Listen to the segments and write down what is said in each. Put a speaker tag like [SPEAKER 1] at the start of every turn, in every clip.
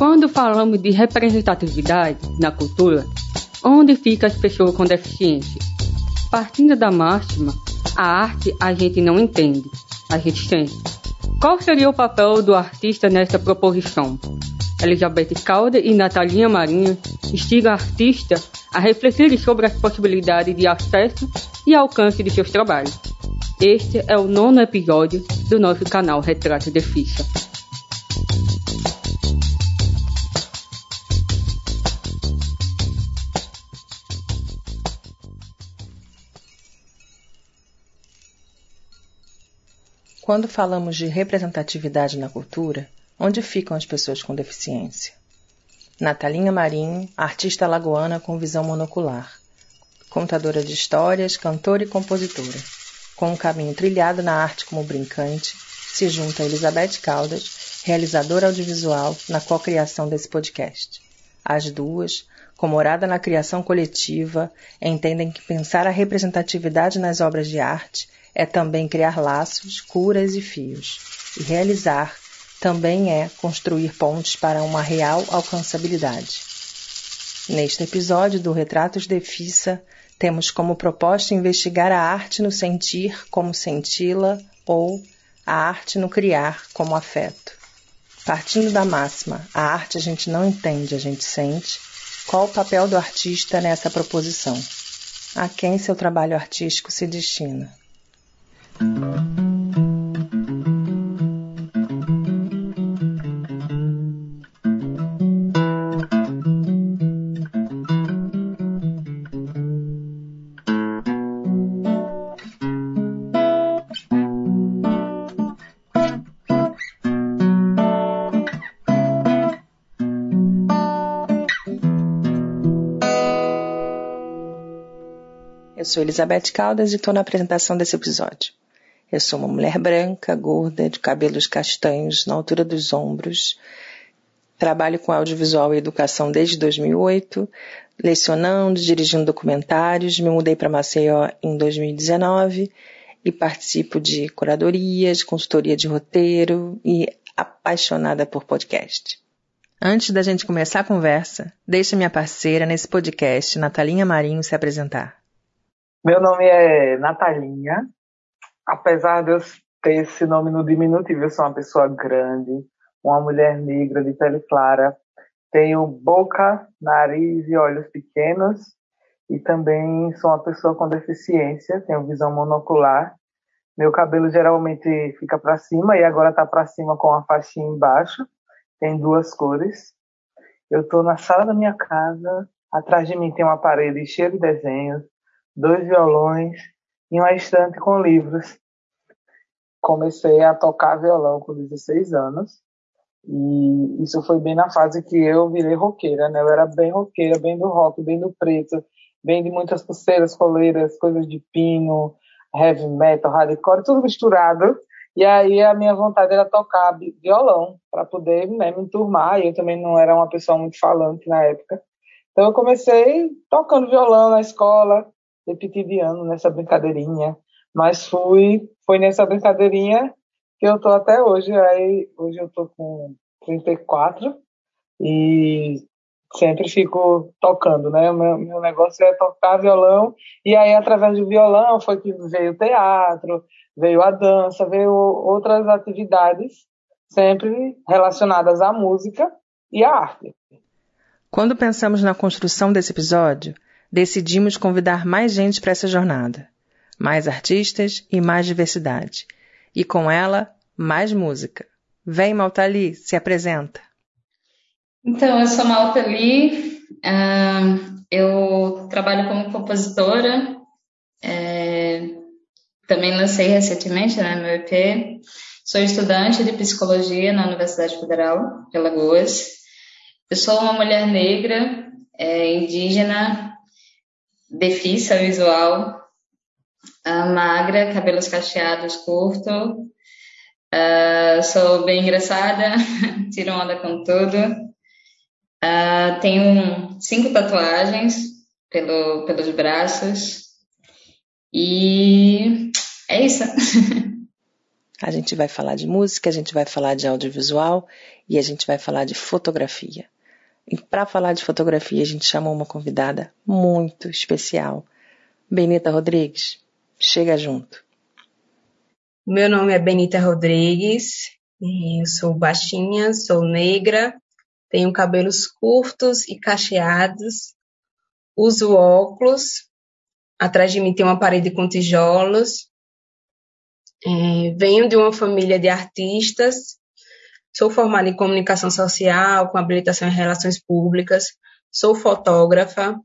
[SPEAKER 1] Quando falamos de representatividade na cultura, onde ficam as pessoas com deficiência? Partindo da máxima, a arte a gente não entende, a gente sente. Qual seria o papel do artista nessa proposição? Elizabeth Calder e Natalinha Marinho instigam a artista a refletir sobre as possibilidades de acesso e alcance de seus trabalhos. Este é o nono episódio do nosso canal Retrato de Ficha.
[SPEAKER 2] Quando falamos de representatividade na cultura, onde ficam as pessoas com deficiência? Natalinha Marinho, artista lagoana com visão monocular, contadora de histórias, cantora e compositora. Com um caminho trilhado na arte como brincante, se junta a Elizabeth Caldas, realizadora audiovisual, na cocriação desse podcast. As duas, com morada na criação coletiva, entendem que pensar a representatividade nas obras de arte é também criar laços, curas e fios. E realizar também é construir pontes para uma real alcançabilidade. Neste episódio do Retratos de Fissa, temos como proposta investigar a arte no sentir como senti-la ou a arte no criar como afeto. Partindo da máxima, a arte a gente não entende, a gente sente, qual o papel do artista nessa proposição? A quem seu trabalho artístico se destina? Eu sou Elizabeth Caldas e estou na apresentação desse episódio. Eu sou uma mulher branca, gorda, de cabelos castanhos na altura dos ombros. Trabalho com audiovisual e educação desde 2008, lecionando, dirigindo documentários. Me mudei para Maceió em 2019 e participo de curadorias, consultoria de roteiro e apaixonada por podcast. Antes da gente começar a conversa, deixa minha parceira nesse podcast, Natalinha Marinho, se apresentar.
[SPEAKER 3] Meu nome é Natalinha, apesar de eu ter esse nome no diminutivo, eu sou uma pessoa grande, uma mulher negra de pele clara, tenho boca, nariz e olhos pequenos e também sou uma pessoa com deficiência, tenho visão monocular. Meu cabelo geralmente fica para cima e agora está para cima com uma faixinha embaixo. Tem duas cores. Eu estou na sala da minha casa. Atrás de mim tem uma parede cheia de desenhos, dois violões e uma estante com livros. Comecei a tocar violão com 16 anos e isso foi bem na fase que eu virei roqueira, né? Eu era bem roqueira, bem do rock, bem do preto, bem de muitas pulseiras, coleiras, coisas de pino, heavy metal, hardcore, tudo misturado. E aí a minha vontade era tocar violão para poder né, me enturmar. E eu também não era uma pessoa muito falante na época. Então eu comecei tocando violão na escola, repetidiano nessa brincadeirinha. Mas fui, foi nessa brincadeirinha que eu tô até hoje. Aí hoje eu tô com 34 e sempre fico tocando, né? O meu, meu negócio é tocar violão e aí através do violão foi que veio o teatro, veio a dança, veio outras atividades sempre relacionadas à música e à arte.
[SPEAKER 2] Quando pensamos na construção desse episódio, decidimos convidar mais gente para essa jornada. Mais artistas e mais diversidade. E com ela, mais música. Vem, Maltali, se apresenta.
[SPEAKER 4] Então, eu sou Maltali, uh, eu trabalho como compositora, é, também lancei recentemente né, meu EP, sou estudante de psicologia na Universidade Federal de Alagoas, eu sou uma mulher negra, é, indígena, defissa visual, uh, magra, cabelos cacheados, curto. Uh, sou bem engraçada, tiro onda com tudo. Uh, tenho cinco tatuagens pelo, pelos braços. E é isso.
[SPEAKER 2] A gente vai falar de música, a gente vai falar de audiovisual e a gente vai falar de fotografia. E para falar de fotografia, a gente chamou uma convidada muito especial. Benita Rodrigues, chega junto.
[SPEAKER 5] Meu nome é Benita Rodrigues, eu sou baixinha, sou negra, tenho cabelos curtos e cacheados, uso óculos, atrás de mim tem uma parede com tijolos, é, venho de uma família de artistas, sou formada em comunicação social, com habilitação em relações públicas, sou fotógrafa.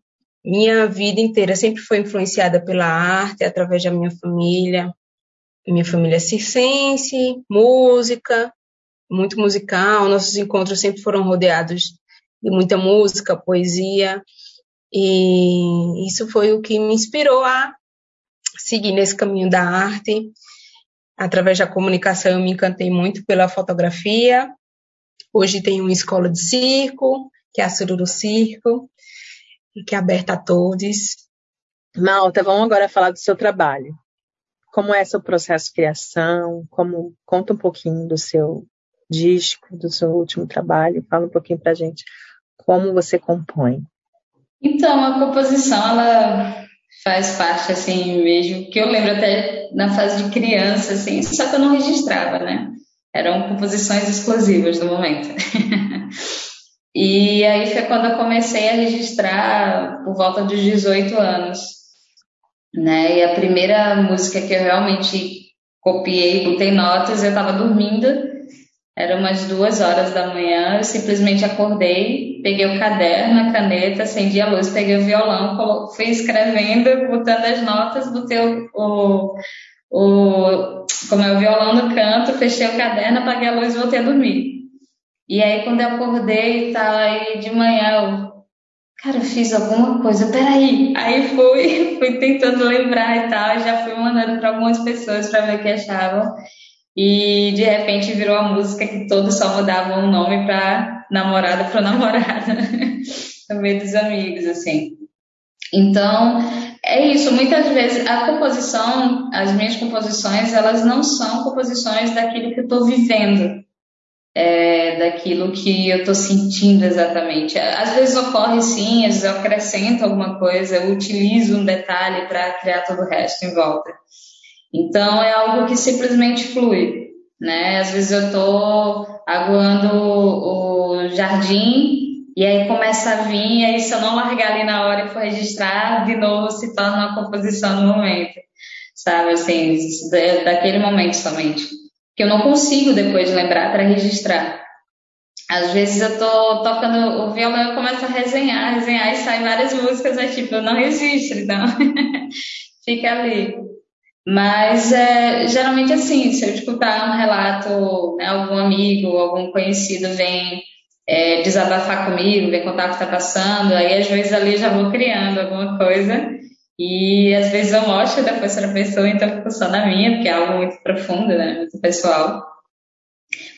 [SPEAKER 5] Minha vida inteira sempre foi influenciada pela arte, através da minha família. Minha família é circense, música, muito musical. Nossos encontros sempre foram rodeados de muita música, poesia. E isso foi o que me inspirou a seguir nesse caminho da arte através da comunicação, eu me encantei muito pela fotografia. Hoje tem uma escola de circo, que é a Sururu Circo, que é aberta a todos.
[SPEAKER 2] Malta, vamos agora falar do seu trabalho. Como é seu processo de criação? Como conta um pouquinho do seu disco, do seu último trabalho. Fala um pouquinho pra gente como você compõe.
[SPEAKER 4] Então, a composição ela faz parte, assim, mesmo, que eu lembro até na fase de criança, assim, só que eu não registrava, né? Eram composições exclusivas no momento. e aí foi quando eu comecei a registrar por volta dos 18 anos, né? E a primeira música que eu realmente copiei, botei notas, eu estava dormindo, era umas duas horas da manhã, eu simplesmente acordei, peguei o caderno, a caneta, acendi a luz, peguei o violão, fui escrevendo, botando as notas, botei o, o, o como é o violão no canto, fechei o caderno, apaguei a luz e voltei a dormir. E aí quando eu acordei e tal, aí de manhã eu, cara, eu fiz alguma coisa, peraí. Aí fui, fui tentando lembrar e tal, já fui mandando para algumas pessoas para ver o que achavam. E de repente virou a música que todos só mudavam o nome para namorada para namorada, no meio dos amigos, assim. Então, é isso. Muitas vezes a composição, as minhas composições, elas não são composições daquilo que eu estou vivendo, é, daquilo que eu estou sentindo exatamente. Às vezes ocorre sim, às vezes eu acrescento alguma coisa, eu utilizo um detalhe para criar todo o resto em volta. Então é algo que simplesmente flui, né? Às vezes eu estou aguando o jardim e aí começa a vir, e aí se eu não largar ali na hora e for registrar, de novo se torna uma composição no momento, sabe? Assim, daquele momento somente. Que eu não consigo depois lembrar para registrar. Às vezes eu tô tocando o violão e começo a resenhar, resenhar e sai várias músicas, é tipo, eu não registro, então fica ali. Mas é, geralmente assim, se eu escutar um relato, né, algum amigo, algum conhecido vem é, desabafar comigo, vem contar o que está passando, aí às vezes ali já vou criando alguma coisa e às vezes eu mostro depois para a pessoa, então fico só na minha, porque é algo muito profundo, né, muito pessoal.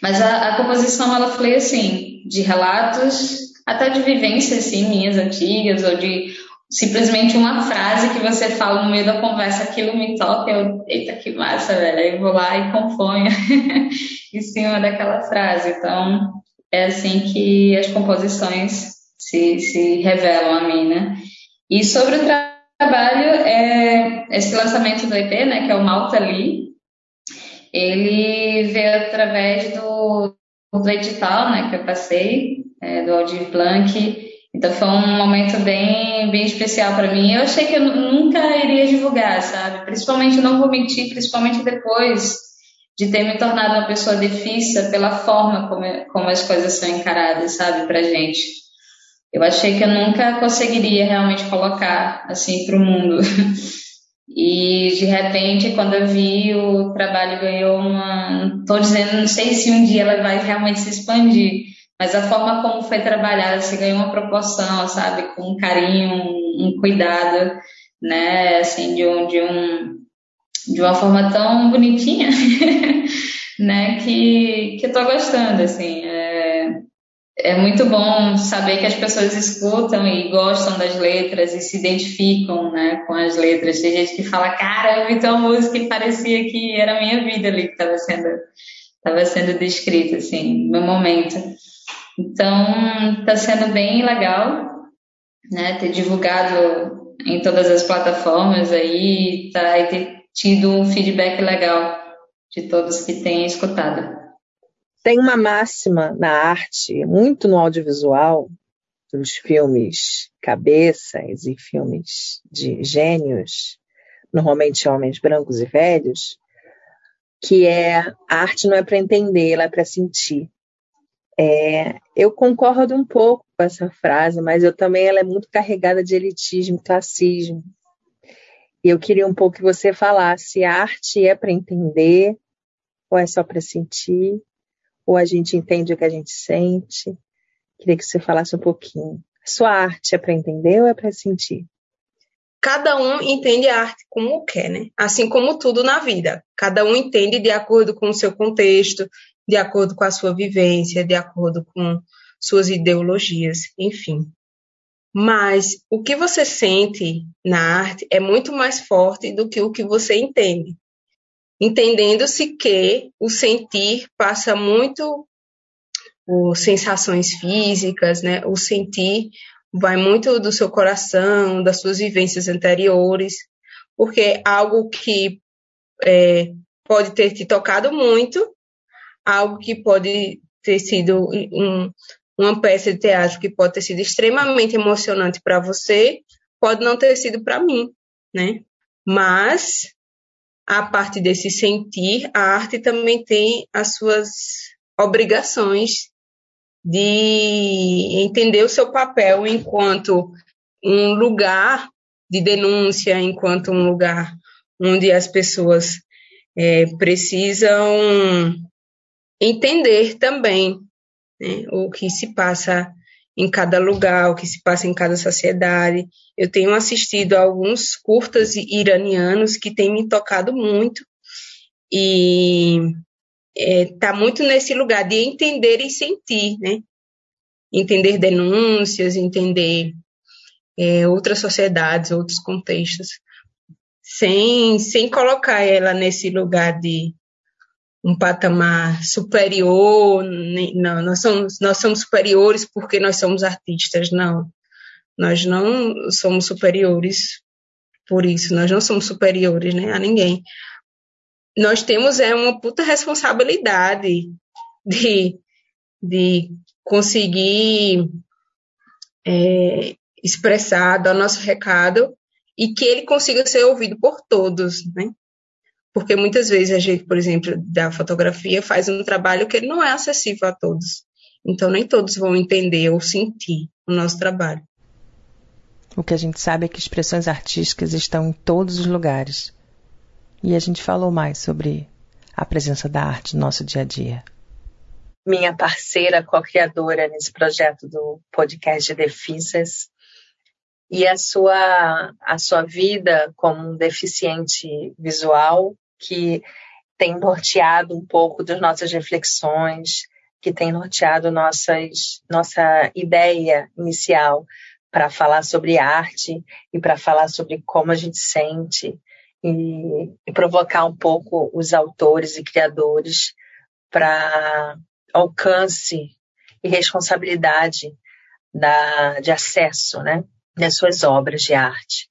[SPEAKER 4] Mas a, a composição ela foi assim, de relatos, até de vivências assim, minhas antigas, ou de simplesmente uma frase que você fala no meio da conversa, aquilo me toca, eu, eita, que massa, velho. Aí eu vou lá e componho em cima daquela frase. Então, é assim que as composições se, se revelam a mim, né? E sobre o tra trabalho, é, esse lançamento do EP, né, que é o Malta Lee, ele veio através do, do edital, né, que eu passei, é, do Aldir Blanc, então foi um momento bem, bem especial para mim. Eu achei que eu nunca iria divulgar, sabe? Principalmente, não vou mentir, principalmente depois de ter me tornado uma pessoa difícil pela forma como, como as coisas são encaradas, sabe, pra gente. Eu achei que eu nunca conseguiria realmente colocar assim para o mundo. E de repente, quando eu vi, o trabalho ganhou uma. Estou dizendo, não sei se um dia ela vai realmente se expandir, mas a forma como foi trabalhada, você ganhou uma proporção, sabe, com um carinho, um, um cuidado, né, assim, de um, de um, de uma forma tão bonitinha, né, que, que eu tô gostando, assim, é, é muito bom saber que as pessoas escutam e gostam das letras e se identificam né, com as letras. Tem gente que fala, cara, eu vi tua música e parecia que era a minha vida ali que estava sendo, tava sendo descrita, assim, no momento. Então, está sendo bem legal né, ter divulgado em todas as plataformas aí tá, e ter tido um feedback legal de todos que têm escutado.
[SPEAKER 6] Tem uma máxima na arte, muito no audiovisual, dos filmes cabeças e filmes de gênios, normalmente homens brancos e velhos, que é a arte não é para entender, ela é para sentir. É, eu concordo um pouco com essa frase, mas eu também ela é muito carregada de elitismo, classismo. E eu queria um pouco que você falasse: a arte é para entender ou é só para sentir? Ou a gente entende o que a gente sente? Queria que você falasse um pouquinho. Sua arte é para entender ou é para sentir?
[SPEAKER 5] Cada um entende a arte como quer, né? Assim como tudo na vida. Cada um entende de acordo com o seu contexto, de acordo com a sua vivência, de acordo com suas ideologias, enfim. Mas o que você sente na arte é muito mais forte do que o que você entende entendendo-se que o sentir passa muito por sensações físicas, né? O sentir vai muito do seu coração, das suas vivências anteriores, porque algo que é, pode ter te tocado muito, algo que pode ter sido um, uma peça de teatro que pode ter sido extremamente emocionante para você, pode não ter sido para mim, né? Mas a parte desse sentir, a arte também tem as suas obrigações de entender o seu papel enquanto um lugar de denúncia, enquanto um lugar onde as pessoas é, precisam entender também né, o que se passa em cada lugar, o que se passa em cada sociedade. Eu tenho assistido a alguns curtas iranianos que têm me tocado muito e está é, muito nesse lugar de entender e sentir, né? Entender denúncias, entender é, outras sociedades, outros contextos, sem, sem colocar ela nesse lugar de um patamar superior, não, nós somos, nós somos superiores porque nós somos artistas, não. Nós não somos superiores por isso, nós não somos superiores né, a ninguém. Nós temos é uma puta responsabilidade de, de conseguir é, expressar, dar nosso recado e que ele consiga ser ouvido por todos, né? Porque muitas vezes a gente, por exemplo, da fotografia faz um trabalho que não é acessível a todos. Então nem todos vão entender ou sentir o nosso trabalho.
[SPEAKER 6] O que a gente sabe é que expressões artísticas estão em todos os lugares. E a gente falou mais sobre a presença da arte no nosso dia a dia. Minha parceira co-criadora nesse projeto do podcast Defisas e a sua, a sua vida como um deficiente visual que tem norteado um pouco das nossas reflexões, que tem norteado nossas, nossa ideia inicial para falar sobre arte e para falar sobre como a gente sente e, e provocar um pouco os autores e criadores para alcance e responsabilidade da, de acesso né, das suas obras de arte.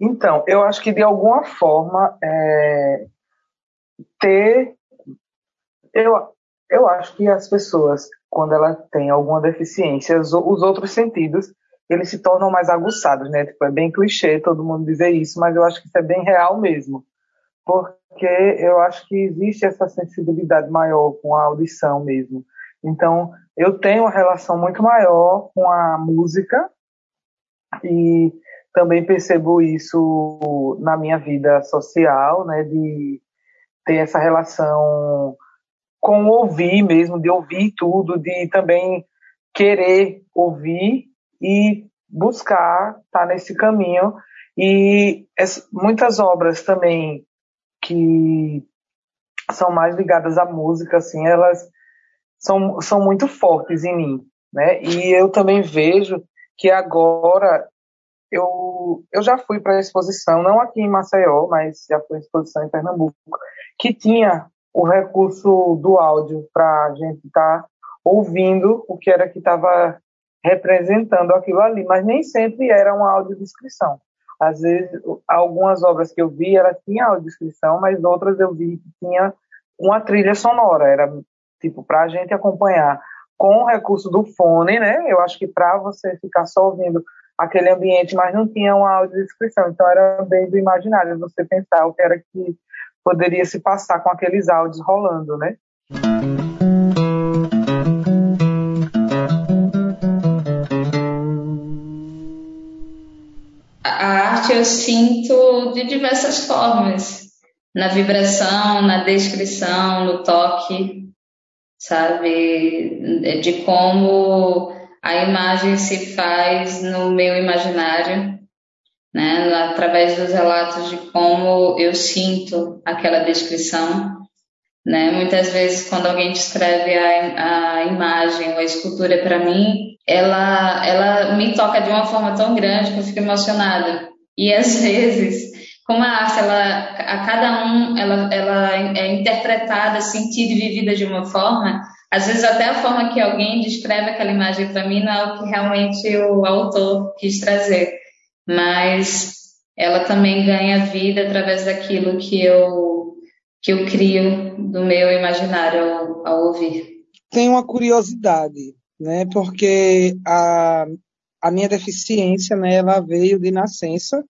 [SPEAKER 3] Então, eu acho que de alguma forma é, ter. Eu, eu acho que as pessoas, quando ela tem alguma deficiência, os, os outros sentidos eles se tornam mais aguçados, né? Tipo, é bem clichê todo mundo dizer isso, mas eu acho que isso é bem real mesmo. Porque eu acho que existe essa sensibilidade maior com a audição mesmo. Então, eu tenho uma relação muito maior com a música e também percebo isso na minha vida social, né, de ter essa relação com ouvir mesmo, de ouvir tudo, de também querer ouvir e buscar estar tá nesse caminho. E muitas obras também que são mais ligadas à música, assim, elas
[SPEAKER 7] são, são muito fortes em mim, né? E eu também vejo que agora eu, eu já fui para a exposição, não aqui em Maceió, mas já fui exposição em Pernambuco, que tinha o recurso do áudio para a gente estar tá ouvindo o que era que estava representando aquilo ali, mas nem sempre era uma audiodescrição. Às vezes, algumas obras que eu vi, ela tinha audiodescrição, mas outras eu vi que tinha uma trilha sonora, era tipo para a gente acompanhar com o recurso do fone, né? Eu acho que para você ficar só ouvindo aquele ambiente, mas não tinha uma audiodescrição, então era bem do imaginário, você pensar o que era que poderia se passar com aqueles áudios rolando, né?
[SPEAKER 4] A arte eu sinto de diversas formas, na vibração, na descrição, no toque, sabe, de como a imagem se faz no meu imaginário né, através dos relatos de como eu sinto aquela descrição. Né? Muitas vezes, quando alguém descreve a, a imagem ou a escultura para mim, ela, ela me toca de uma forma tão grande que eu fico emocionada. E às vezes, como a arte, ela, a cada um, ela, ela é interpretada, sentida e vivida de uma forma, às vezes até a forma que alguém descreve aquela imagem para mim não é o que realmente o autor quis trazer mas ela também ganha vida através daquilo que eu que eu crio do meu imaginário ao, ao ouvir.
[SPEAKER 3] Tem uma curiosidade, né? Porque a, a minha deficiência, né? Ela veio de nascença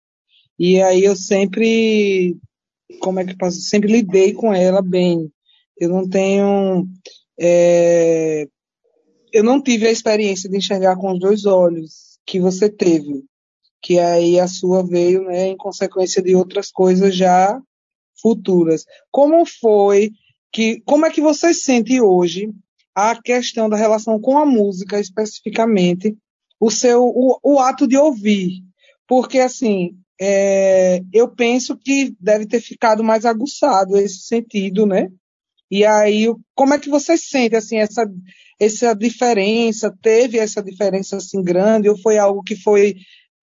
[SPEAKER 3] e aí eu sempre, como é que posso, sempre lidei com ela bem. Eu não tenho, é, eu não tive a experiência de enxergar com os dois olhos que você teve que aí a sua veio né, em consequência de outras coisas já futuras. Como foi que, como é que você sente hoje a questão da relação com a música especificamente, o seu, o, o ato de ouvir? Porque assim, é, eu penso que deve ter ficado mais aguçado esse sentido, né? E aí, como é que você sente assim essa essa diferença? Teve essa diferença assim grande ou foi algo que foi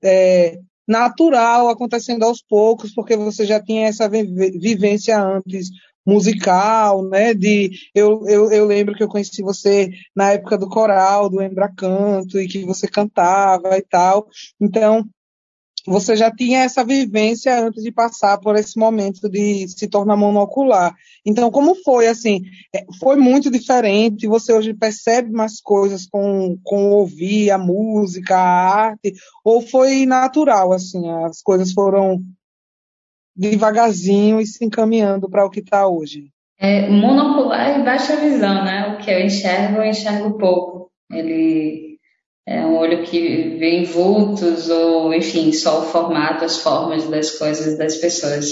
[SPEAKER 3] é, natural acontecendo aos poucos, porque você já tinha essa vivência antes musical, né? De eu, eu, eu lembro que eu conheci você na época do coral, do Embracanto, e que você cantava e tal. Então, você já tinha essa vivência antes de passar por esse momento de se tornar monocular. Então, como foi, assim, é, foi muito diferente, você hoje percebe mais coisas com, com ouvir a música, a arte, ou foi natural, assim, as coisas foram devagarzinho e se encaminhando para o que está hoje?
[SPEAKER 4] É, monocular e baixa visão, né? O que eu enxergo, eu enxergo pouco. Ele é um olho que vê em vultos ou, enfim, só o formato, as formas das coisas das pessoas.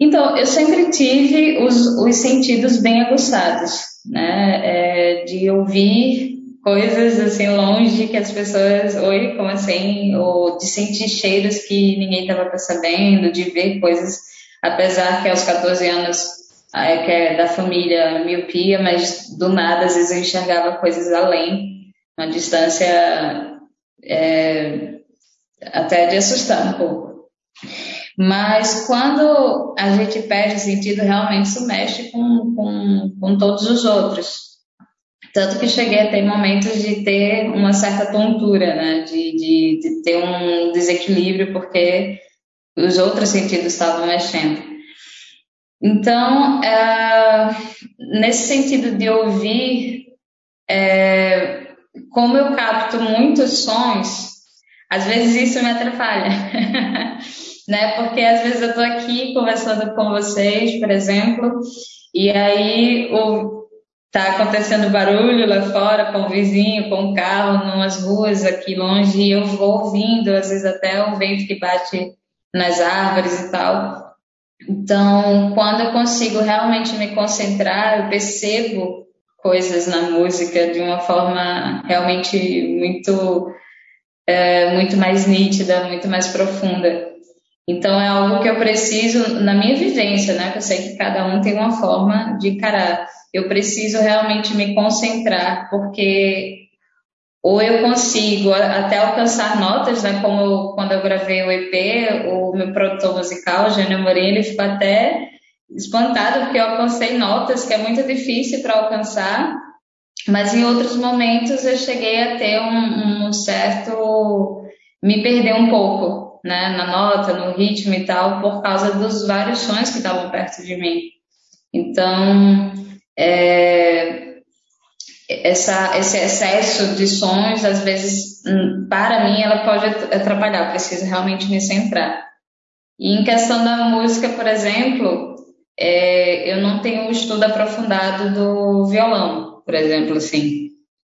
[SPEAKER 4] Então, eu sempre tive os, os sentidos bem aguçados, né? É, de ouvir coisas assim longe que as pessoas, oi, como assim? Ou de sentir cheiros que ninguém estava percebendo, de ver coisas, apesar que aos 14 anos é, que é da família miopia, mas do nada às vezes eu enxergava coisas além uma distância é, até de assustar um pouco. Mas quando a gente perde sentido, realmente isso mexe com, com, com todos os outros. Tanto que cheguei a ter momentos de ter uma certa tontura, né? de, de, de ter um desequilíbrio, porque os outros sentidos estavam mexendo. Então, é, nesse sentido de ouvir, é, como eu capto muitos sons, às vezes isso me atrapalha, né? Porque às vezes eu tô aqui conversando com vocês, por exemplo, e aí o, tá acontecendo barulho lá fora com o vizinho, com o carro, numas ruas aqui longe, e eu vou ouvindo, às vezes até o vento que bate nas árvores e tal. Então, quando eu consigo realmente me concentrar, eu percebo coisas na música de uma forma realmente muito é, muito mais nítida, muito mais profunda. Então é algo que eu preciso na minha vivência, né? Eu sei que cada um tem uma forma de encarar. eu preciso realmente me concentrar, porque ou eu consigo até alcançar notas, né? Como quando eu gravei o EP, o meu produtor musical, Jânio Moreira, ele ficou até espantado porque eu alcancei notas que é muito difícil para alcançar, mas em outros momentos eu cheguei a ter um, um certo me perder um pouco, né? Na nota, no ritmo e tal, por causa dos vários sons que estavam perto de mim. Então, é, essa, esse excesso de sons, às vezes, hum, para mim, ela pode atrapalhar, preciso realmente me centrar. E em questão da música, por exemplo, é, eu não tenho um estudo aprofundado do violão, por exemplo, assim.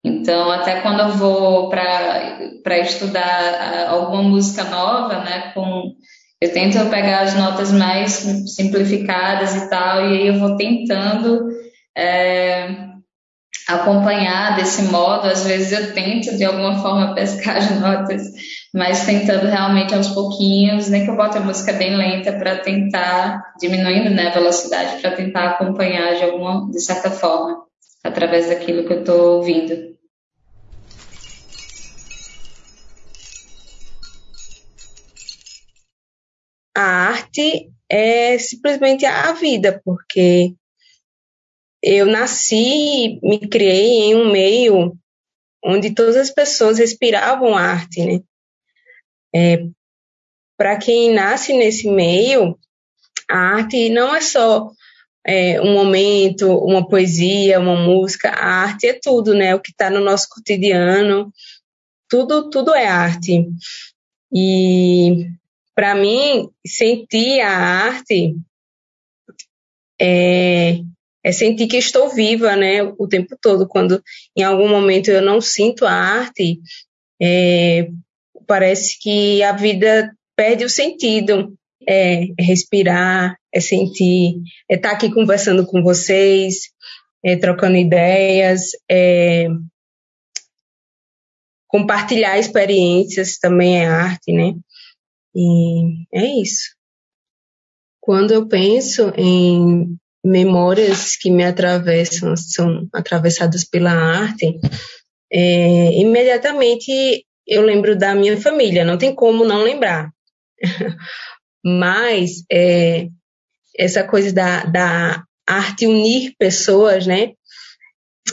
[SPEAKER 4] Então, até quando eu vou para estudar alguma música nova, né, com, eu tento pegar as notas mais simplificadas e tal, e aí eu vou tentando é, acompanhar desse modo. Às vezes eu tento de alguma forma pescar as notas, mas tentando realmente aos pouquinhos, nem que eu bote a música bem lenta para tentar diminuindo né, a velocidade para tentar acompanhar de alguma de certa forma através daquilo que eu estou ouvindo.
[SPEAKER 5] A arte é simplesmente a vida, porque eu nasci, me criei em um meio onde todas as pessoas respiravam arte, né? É, Para quem nasce nesse meio, a arte não é só é, um momento, uma poesia, uma música, a arte é tudo, né? O que está no nosso cotidiano, tudo, tudo é arte. E para mim, sentir a arte é, é sentir que estou viva, né, o tempo todo. Quando em algum momento eu não sinto a arte, é, parece que a vida perde o sentido. É, é respirar, é sentir, é estar tá aqui conversando com vocês, é, trocando ideias, é, compartilhar experiências também é arte, né? E é isso. Quando eu penso em memórias que me atravessam, são atravessadas pela arte, é, imediatamente eu lembro da minha família, não tem como não lembrar. Mas é, essa coisa da, da arte unir pessoas, né,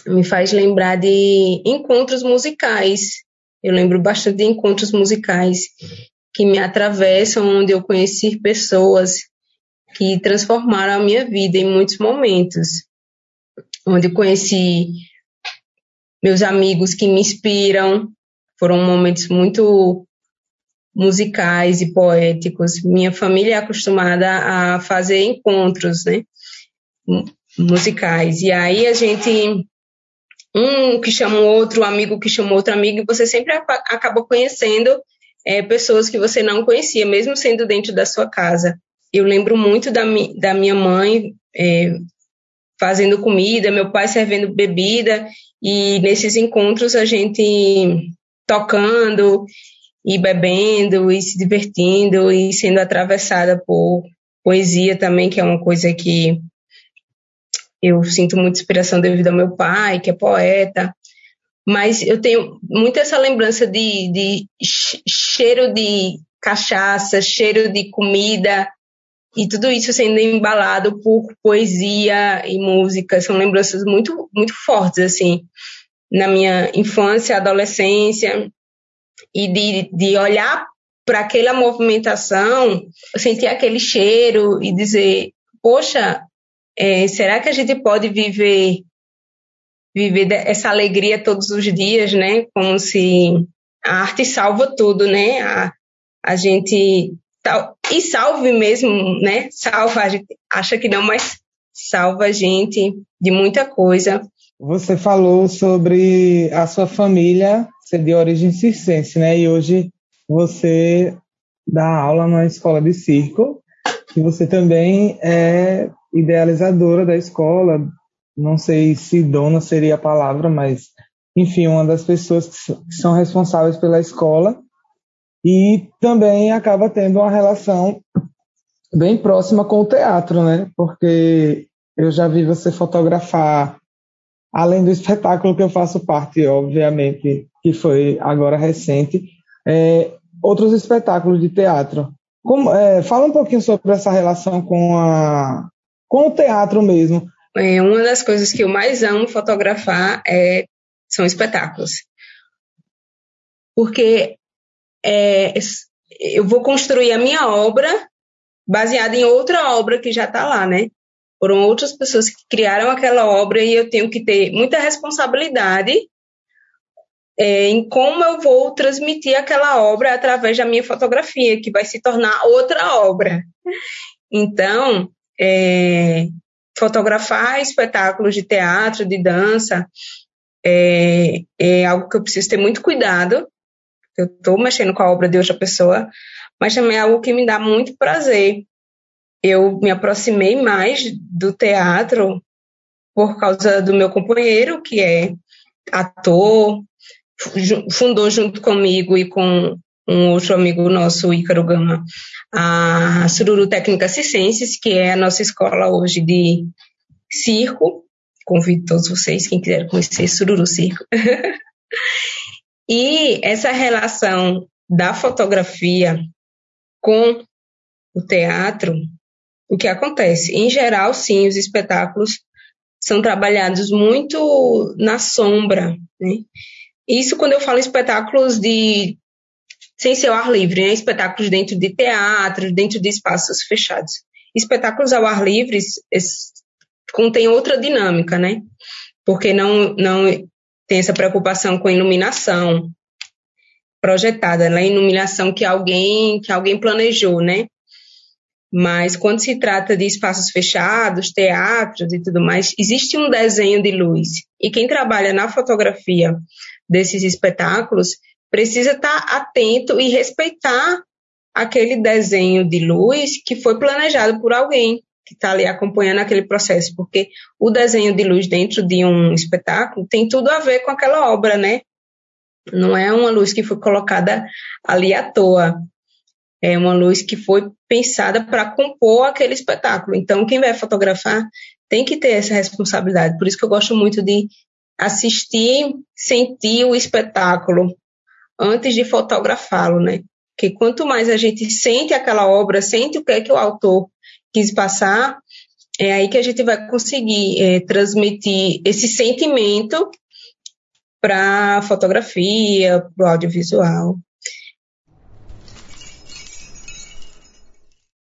[SPEAKER 5] me faz lembrar de encontros musicais. Eu lembro bastante de encontros musicais que me atravessam, onde eu conheci pessoas que transformaram a minha vida em muitos momentos, onde conheci meus amigos que me inspiram, foram momentos muito musicais e poéticos. Minha família é acostumada a fazer encontros, né, musicais. E aí a gente um que chama outro, amigo que chama outro amigo, e você sempre acaba conhecendo é, pessoas que você não conhecia, mesmo sendo dentro da sua casa eu lembro muito da, mi, da minha mãe é, fazendo comida, meu pai servindo bebida, e nesses encontros a gente tocando e bebendo e se divertindo e sendo atravessada por poesia também, que é uma coisa que eu sinto muita inspiração devido ao meu pai, que é poeta. Mas eu tenho muito essa lembrança de, de cheiro de cachaça, cheiro de comida, e tudo isso sendo embalado por poesia e música, são lembranças muito, muito fortes, assim, na minha infância, adolescência, e de, de olhar para aquela movimentação, sentir aquele cheiro e dizer, poxa, é, será que a gente pode viver viver essa alegria todos os dias, né? Como se a arte salva tudo, né? A, a gente e salve mesmo, né? Salva, a gente acha que não, mas salva a gente de muita coisa.
[SPEAKER 3] Você falou sobre a sua família ser de origem circense, né? E hoje você dá aula numa escola de circo e você também é idealizadora da escola. Não sei se dona seria a palavra, mas enfim, uma das pessoas que são responsáveis pela escola e também acaba tendo uma relação bem próxima com o teatro, né? Porque eu já vi você fotografar, além do espetáculo que eu faço parte, obviamente, que foi agora recente, é, outros espetáculos de teatro. Como, é, fala um pouquinho sobre essa relação com, a, com o teatro mesmo.
[SPEAKER 5] É, uma das coisas que eu mais amo fotografar é, são espetáculos. Porque é, eu vou construir a minha obra baseada em outra obra que já está lá, né? Foram outras pessoas que criaram aquela obra e eu tenho que ter muita responsabilidade é, em como eu vou transmitir aquela obra através da minha fotografia, que vai se tornar outra obra. Então, é, fotografar espetáculos de teatro, de dança, é, é algo que eu preciso ter muito cuidado. Eu estou mexendo com a obra de outra pessoa, mas também é algo que me dá muito prazer. Eu me aproximei mais do teatro por causa do meu companheiro, que é ator, fundou junto comigo e com um outro amigo nosso, Ícaro Gama, a Sururu Técnica Cicenses, que é a nossa escola hoje de circo. Convido todos vocês, quem quiser conhecer Sururu Circo. e essa relação da fotografia com o teatro, o que acontece? Em geral, sim, os espetáculos são trabalhados muito na sombra, né? Isso quando eu falo espetáculos de sem ser ao ar livre, né? espetáculos dentro de teatros, dentro de espaços fechados. Espetáculos ao ar livre contém outra dinâmica, né? Porque não, não tem essa preocupação com a iluminação projetada, né? iluminação que alguém que alguém planejou, né? Mas quando se trata de espaços fechados, teatros e tudo mais, existe um desenho de luz. E quem trabalha na fotografia desses espetáculos precisa estar atento e respeitar aquele desenho de luz que foi planejado por alguém que está ali acompanhando aquele processo, porque o desenho de luz dentro de um espetáculo tem tudo a ver com aquela obra, né? Não é uma luz que foi colocada ali à toa. É uma luz que foi pensada para compor aquele espetáculo. Então, quem vai fotografar tem que ter essa responsabilidade. Por isso que eu gosto muito de assistir, sentir o espetáculo antes de fotografá-lo, né? Porque quanto mais a gente sente aquela obra, sente o que é que o autor quis passar, é aí que a gente vai conseguir é, transmitir esse sentimento para a fotografia, para o audiovisual.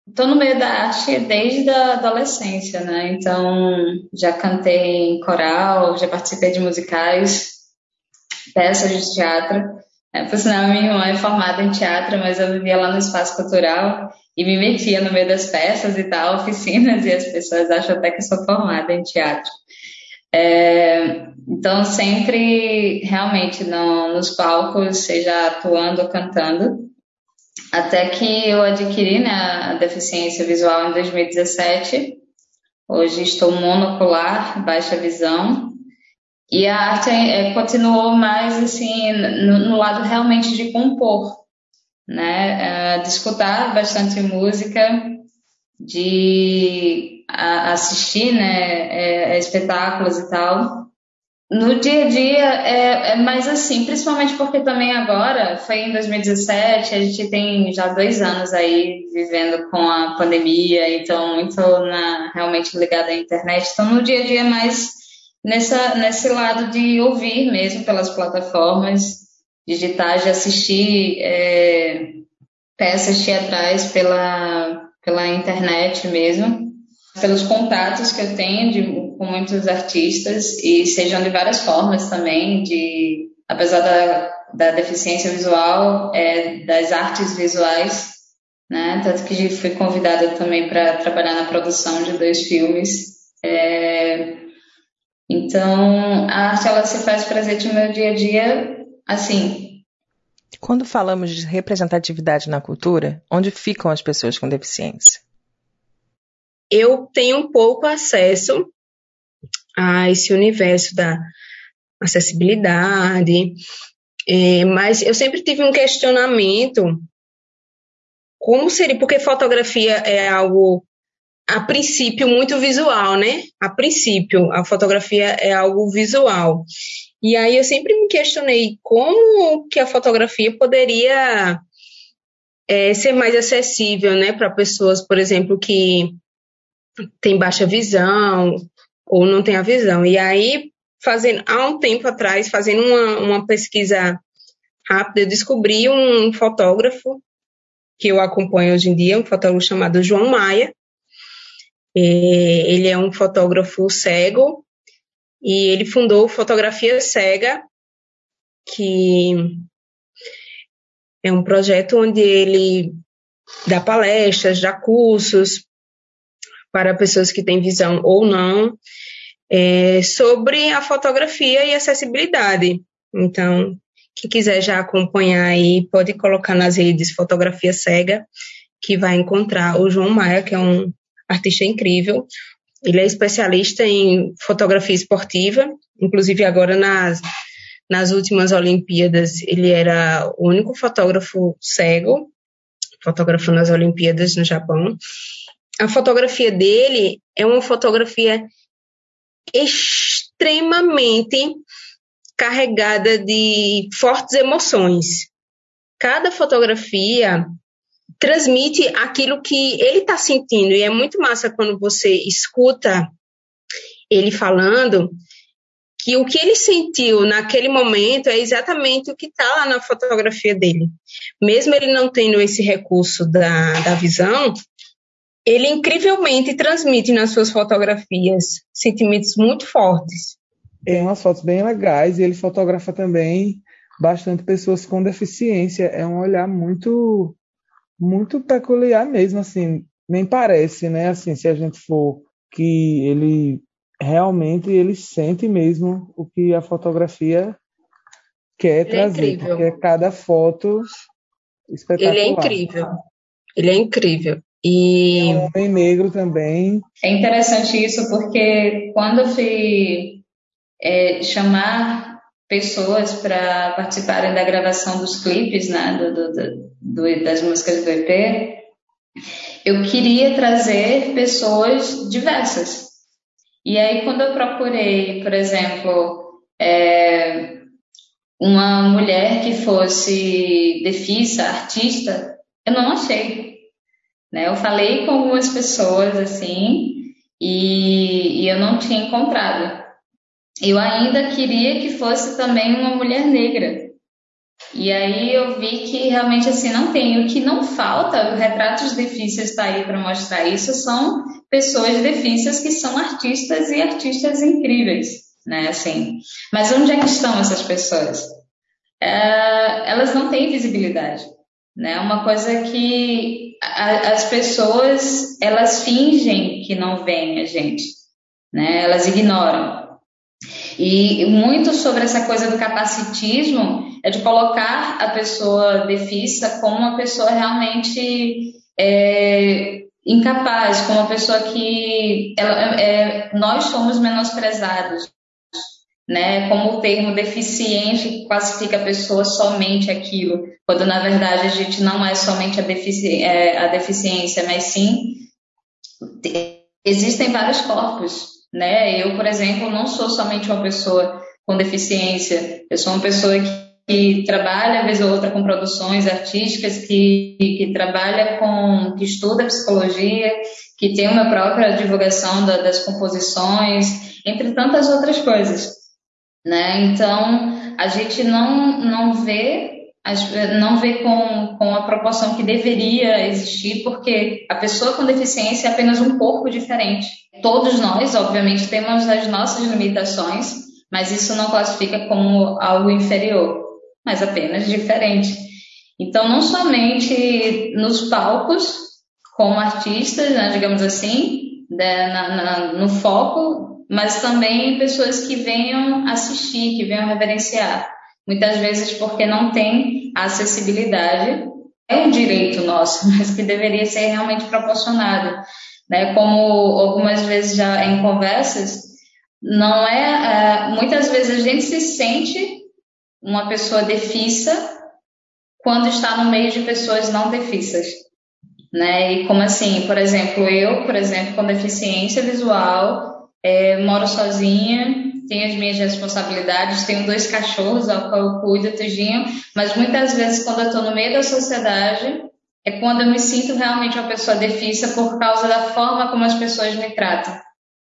[SPEAKER 4] Estou no meio da arte desde a adolescência, né? Então, já cantei em coral, já participei de musicais, peças de teatro. É, por sinal, minha irmã é formada em teatro, mas eu vivia lá no espaço cultural e me metia no meio das peças e tal, oficinas, e as pessoas acham até que eu sou formada em teatro. É, então, sempre realmente no, nos palcos, seja atuando ou cantando. Até que eu adquiri né, a deficiência visual em 2017. Hoje estou monocular, baixa visão. E a arte é, continuou mais assim no, no, lado realmente de compor, né? É, de escutar bastante música, de a, assistir, né, é, espetáculos e tal. No dia a dia é, é, mais assim, principalmente porque também agora, foi em 2017, a gente tem já dois anos aí vivendo com a pandemia, então muito na, realmente ligado à internet. Então no dia a dia é mais nessa, nesse lado de ouvir mesmo pelas plataformas digitais, de assistir é, peças teatrais pela, pela internet mesmo pelos contatos que eu tenho de, com muitos artistas e sejam de várias formas também, de apesar da, da deficiência visual, é, das artes visuais, né? Tanto que fui convidada também para trabalhar na produção de dois filmes. É, então, a arte ela se faz presente no meu dia a dia, assim.
[SPEAKER 2] Quando falamos de representatividade na cultura, onde ficam as pessoas com deficiência?
[SPEAKER 5] Eu tenho pouco acesso a esse universo da acessibilidade, é, mas eu sempre tive um questionamento como seria, porque fotografia é algo a princípio muito visual, né? A princípio, a fotografia é algo visual. E aí eu sempre me questionei como que a fotografia poderia é, ser mais acessível, né, para pessoas, por exemplo, que têm baixa visão ou não têm a visão. E aí, fazendo há um tempo atrás, fazendo uma, uma pesquisa rápida, eu descobri um fotógrafo que eu acompanho hoje em dia, um fotógrafo chamado João Maia. É, ele é um fotógrafo cego e ele fundou Fotografia Cega, que é um projeto onde ele dá palestras, dá cursos para pessoas que têm visão ou não, é, sobre a fotografia e acessibilidade. Então, quem quiser já acompanhar aí, pode colocar nas redes Fotografia Cega, que vai encontrar o João Maia, que é um artista incrível. Ele é especialista em fotografia esportiva, inclusive agora nas, nas últimas Olimpíadas ele era o único fotógrafo cego, fotógrafo nas Olimpíadas no Japão. A fotografia dele é uma fotografia extremamente carregada de fortes emoções. Cada fotografia transmite aquilo que ele está sentindo e é muito massa quando você escuta ele falando que o que ele sentiu naquele momento é exatamente o que está lá na fotografia dele. Mesmo ele não tendo esse recurso da, da visão, ele incrivelmente transmite nas suas fotografias sentimentos muito fortes.
[SPEAKER 3] Tem umas fotos bem legais e ele fotografa também bastante pessoas com deficiência. É um olhar muito muito peculiar mesmo, assim, nem parece, né? Assim, se a gente for que ele realmente ele sente mesmo o que a fotografia quer ele é trazer, é porque cada foto espetacular.
[SPEAKER 5] Ele é incrível. Ele é incrível. E
[SPEAKER 3] é um homem negro também.
[SPEAKER 4] É interessante isso porque quando eu fui é, chamar pessoas para participarem da gravação dos clipes, né, do, do, do, das músicas do EP, eu queria trazer pessoas diversas. E aí, quando eu procurei, por exemplo, é, uma mulher que fosse defisa, artista, eu não achei. Né? Eu falei com algumas pessoas assim e, e eu não tinha encontrado. Eu ainda queria que fosse também uma mulher negra. E aí eu vi que realmente assim não tem. O que não falta, Retratos Difíceis está aí para mostrar isso, são pessoas difíceis que são artistas e artistas incríveis, né? Assim. Mas onde é que estão essas pessoas? É, elas não têm visibilidade, né? Uma coisa que a, as pessoas elas fingem que não veem a gente, né? Elas ignoram. E muito sobre essa coisa do capacitismo é de colocar a pessoa defissa como uma pessoa realmente é, incapaz, como uma pessoa que ela, é, nós somos menosprezados. Né, como o termo deficiente classifica a pessoa somente aquilo, quando na verdade a gente não é somente a, defici é, a deficiência, mas sim existem vários corpos, né? Eu, por exemplo, não sou somente uma pessoa com deficiência, eu sou uma pessoa que, que trabalha, vez ou outra, com produções artísticas, que, que trabalha com, que estuda psicologia, que tem uma própria divulgação da, das composições, entre tantas outras coisas, né? Então, a gente não, não vê não vê com, com a proporção que deveria existir, porque a pessoa com deficiência é apenas um corpo diferente. Todos nós, obviamente, temos as nossas limitações, mas isso não classifica como algo inferior, mas apenas diferente. Então, não somente nos palcos, como artistas, né, digamos assim, né, na, na, no foco, mas também pessoas que venham assistir, que venham reverenciar. Muitas vezes porque não tem acessibilidade, é um direito nosso, mas que deveria ser realmente proporcionado né? Como algumas vezes já em conversas, não é, é muitas vezes a gente se sente uma pessoa defissa quando está no meio de pessoas não defissas. né? E como assim, por exemplo, eu, por exemplo, com deficiência visual, é, moro sozinha, tenho as minhas responsabilidades, tenho dois cachorros ao qual eu cuido, tudinho, mas muitas vezes quando eu estou no meio da sociedade, é quando eu me sinto realmente uma pessoa deficiente por causa da forma como as pessoas me tratam.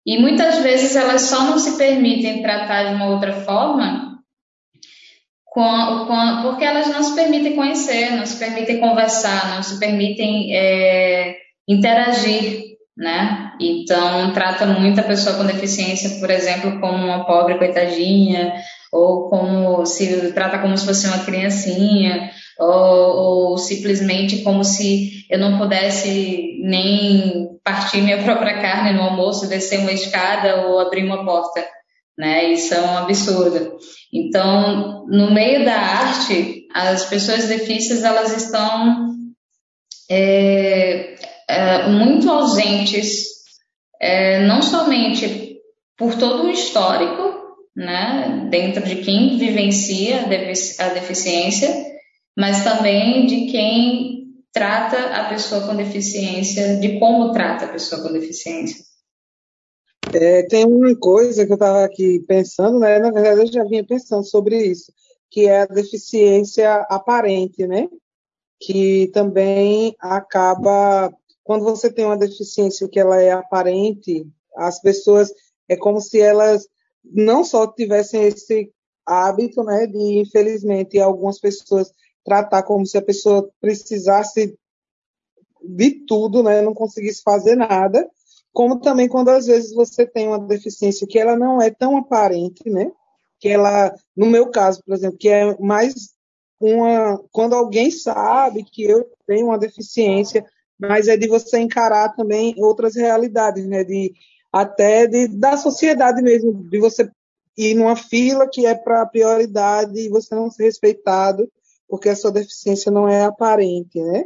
[SPEAKER 4] E muitas vezes elas só não se permitem tratar de uma outra forma com, com, porque elas não se permitem conhecer, não se permitem conversar, não se permitem é, interagir, né? Então, trata muito a pessoa com deficiência, por exemplo, como uma pobre coitadinha, ou como se trata como se fosse uma criancinha, ou, ou simplesmente como se eu não pudesse nem partir minha própria carne no almoço, descer uma escada ou abrir uma porta né? Isso é um absurdo. Então, no meio da arte, as pessoas deficientes elas estão é, é, muito ausentes, é, não somente por todo o histórico, né, dentro de quem vivencia a deficiência, mas também de quem trata a pessoa com deficiência, de como trata a pessoa com deficiência.
[SPEAKER 3] É, tem uma coisa que eu estava aqui pensando, né? Na verdade, eu já vinha pensando sobre isso, que é a deficiência aparente, né? Que também acaba quando você tem uma deficiência que ela é aparente, as pessoas é como se elas não só tivessem esse hábito, né, de infelizmente algumas pessoas tratar como se a pessoa precisasse de tudo, né, não conseguisse fazer nada, como também quando às vezes você tem uma deficiência que ela não é tão aparente, né? Que ela, no meu caso, por exemplo, que é mais uma quando alguém sabe que eu tenho uma deficiência, mas é de você encarar também outras realidades, né? De até de, da sociedade mesmo, de você ir numa fila que é para prioridade e você não ser respeitado porque a sua deficiência não é aparente, né?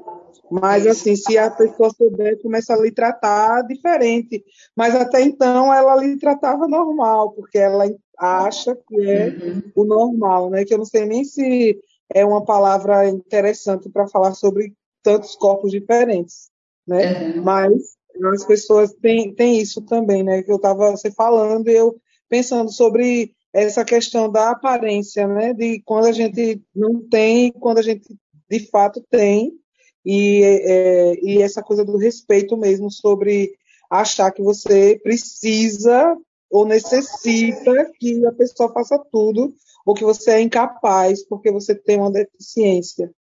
[SPEAKER 3] Mas, assim, se a pessoa souber, começa a lhe tratar diferente. Mas até então ela lhe tratava normal, porque ela acha que é uhum. o normal, né? Que eu não sei nem se é uma palavra interessante para falar sobre tantos corpos diferentes, né? Uhum. Mas as pessoas têm, têm isso também, né? Que eu estava você falando e eu pensando sobre essa questão da aparência, né? De quando a gente não tem, quando a gente de fato tem, e, é, e essa coisa do respeito mesmo sobre achar que você precisa ou necessita que a pessoa faça tudo, ou que você é incapaz porque você tem uma deficiência.